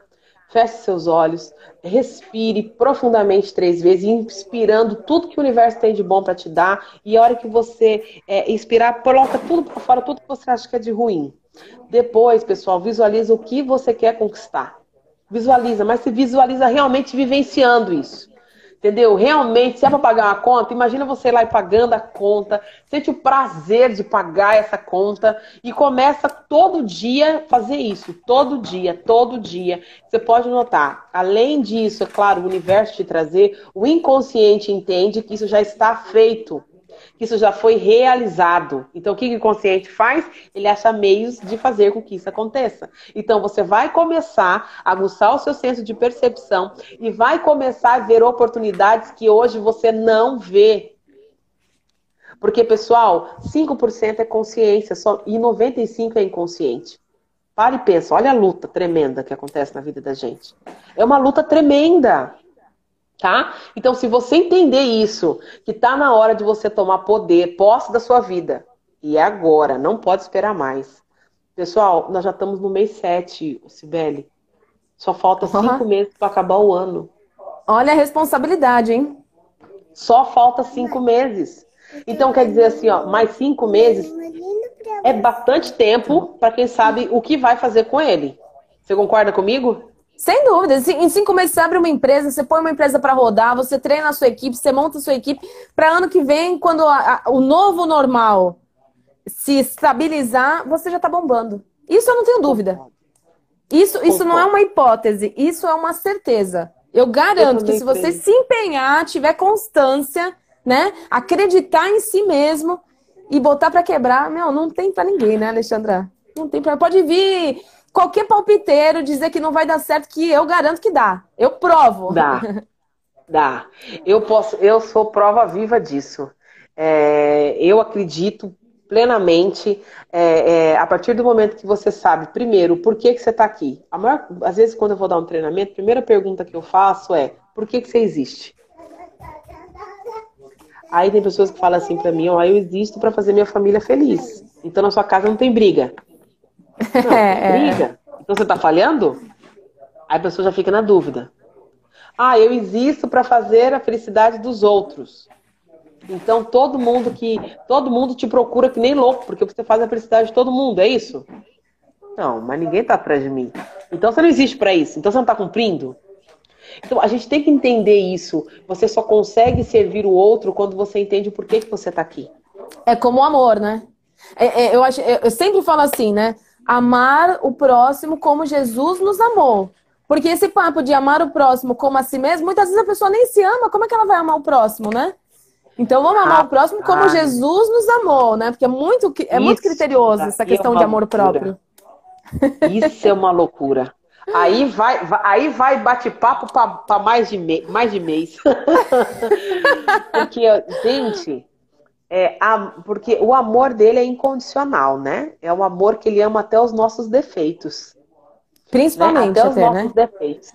S1: feche seus olhos, respire profundamente três vezes, inspirando tudo que o universo tem de bom para te dar. E a hora que você é, inspirar, coloca tudo para fora, tudo que você acha que é de ruim. Depois, pessoal, visualiza o que você quer conquistar. Visualiza, mas se visualiza realmente vivenciando isso. Entendeu? Realmente, se é para pagar uma conta, imagina você lá pagando a conta, sente o prazer de pagar essa conta e começa todo dia fazer isso, todo dia, todo dia. Você pode notar, além disso, é claro, o universo te trazer, o inconsciente entende que isso já está feito que isso já foi realizado. Então, o que, o consciente faz? Ele acha meios de fazer com que isso aconteça. Então, você vai começar a aguçar o seu senso de percepção e vai começar a ver oportunidades que hoje você não vê. Porque, pessoal, 5% é consciência só, e 95% é inconsciente. Para e pensa, olha a luta tremenda que acontece na vida da gente. É uma luta tremenda tá? Então, se você entender isso, que tá na hora de você tomar poder, posse da sua vida, e é agora, não pode esperar mais. Pessoal, nós já estamos no mês 7, Sibeli. Só falta uhum. cinco meses para acabar o ano.
S2: Olha a responsabilidade, hein?
S1: Só falta cinco meses. Então, quer dizer assim, ó, mais cinco meses é bastante tempo para quem sabe o que vai fazer com ele. Você concorda comigo?
S2: Sem dúvida. Em cinco meses você abre uma empresa, você põe uma empresa para rodar, você treina a sua equipe, você monta a sua equipe. Para ano que vem, quando a, a, o novo normal se estabilizar, você já está bombando. Isso eu não tenho dúvida. Isso, isso não é uma hipótese, isso é uma certeza. Eu garanto eu que se você creio. se empenhar, tiver constância, né, acreditar em si mesmo e botar para quebrar, meu, não tem para ninguém, né, Alexandra? Não tem para. Pode vir qualquer palpiteiro dizer que não vai dar certo, que eu garanto que dá. Eu provo.
S1: Dá. Dá. Eu posso, eu sou prova viva disso. É, eu acredito plenamente é, é, a partir do momento que você sabe, primeiro, por que, que você está aqui. Maior, às vezes, quando eu vou dar um treinamento, a primeira pergunta que eu faço é: por que, que você existe? Aí tem pessoas que falam assim para mim: ó, eu existo para fazer minha família feliz. Então na sua casa não tem briga. Não, é, é, briga. Então você está falhando? Aí a pessoa já fica na dúvida. Ah, eu existo para fazer a felicidade dos outros. Então todo mundo que todo mundo te procura que nem louco, porque você faz a felicidade de todo mundo, é isso? Não, mas ninguém está atrás de mim. Então você não existe para isso. Então você não está cumprindo. Então a gente tem que entender isso. Você só consegue servir o outro quando você entende o porquê que você está aqui.
S2: É como o amor, né? É, é, eu, acho, eu sempre falo assim, né? Amar o próximo como Jesus nos amou. Porque esse papo de amar o próximo como a si mesmo, muitas vezes a pessoa nem se ama, como é que ela vai amar o próximo, né? Então vamos amar ah, o próximo como ah, Jesus nos amou, né? Porque é muito, é muito criterioso essa questão é de amor loucura. próprio.
S1: Isso é uma loucura. Aí vai, vai aí vai bate-papo para mais, de mais de mês. Porque, gente, é, a, porque o amor dele é incondicional, né? É um amor que ele ama até os nossos defeitos.
S2: Principalmente,
S1: né? até os até, nossos né? defeitos.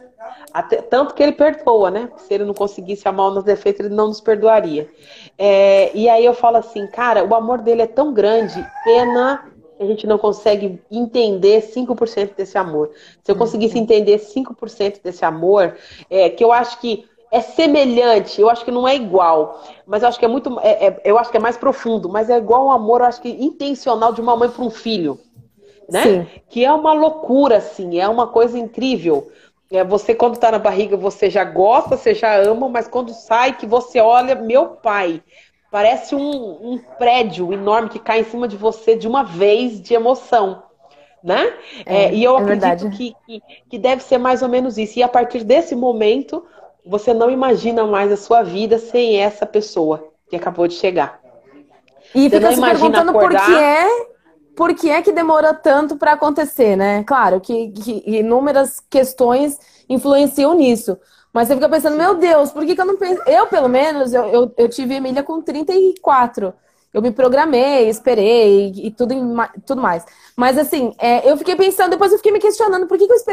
S1: Até, tanto que ele perdoa, né? Se ele não conseguisse amar os nossos defeitos, ele não nos perdoaria. É, e aí eu falo assim, cara, o amor dele é tão grande, pena que a gente não consegue entender 5% desse amor. Se eu conseguisse uhum. entender 5% desse amor, é, que eu acho que é semelhante, eu acho que não é igual, mas eu acho que é muito, é, é, eu acho que é mais profundo, mas é igual um amor, eu acho que intencional de uma mãe para um filho, né? Sim. Que é uma loucura, assim, é uma coisa incrível. É, você, quando está na barriga, você já gosta, você já ama, mas quando sai, que você olha, meu pai, parece um, um prédio enorme que cai em cima de você de uma vez de emoção. Né? É, é, e eu é acredito que, que, que deve ser mais ou menos isso. E a partir desse momento, você não imagina mais a sua vida sem essa pessoa que acabou de chegar.
S2: E você fica se perguntando acordar... por que é por que é que demora tanto para acontecer, né? Claro que, que, inúmeras questões influenciam nisso. Mas você fica pensando, meu Deus, por que, que eu não penso? Eu, pelo menos, eu, eu, eu tive Emília com 34. Eu me programei, esperei e tudo, tudo mais. Mas assim, é, eu fiquei pensando, depois eu fiquei me questionando por que, que eu esperei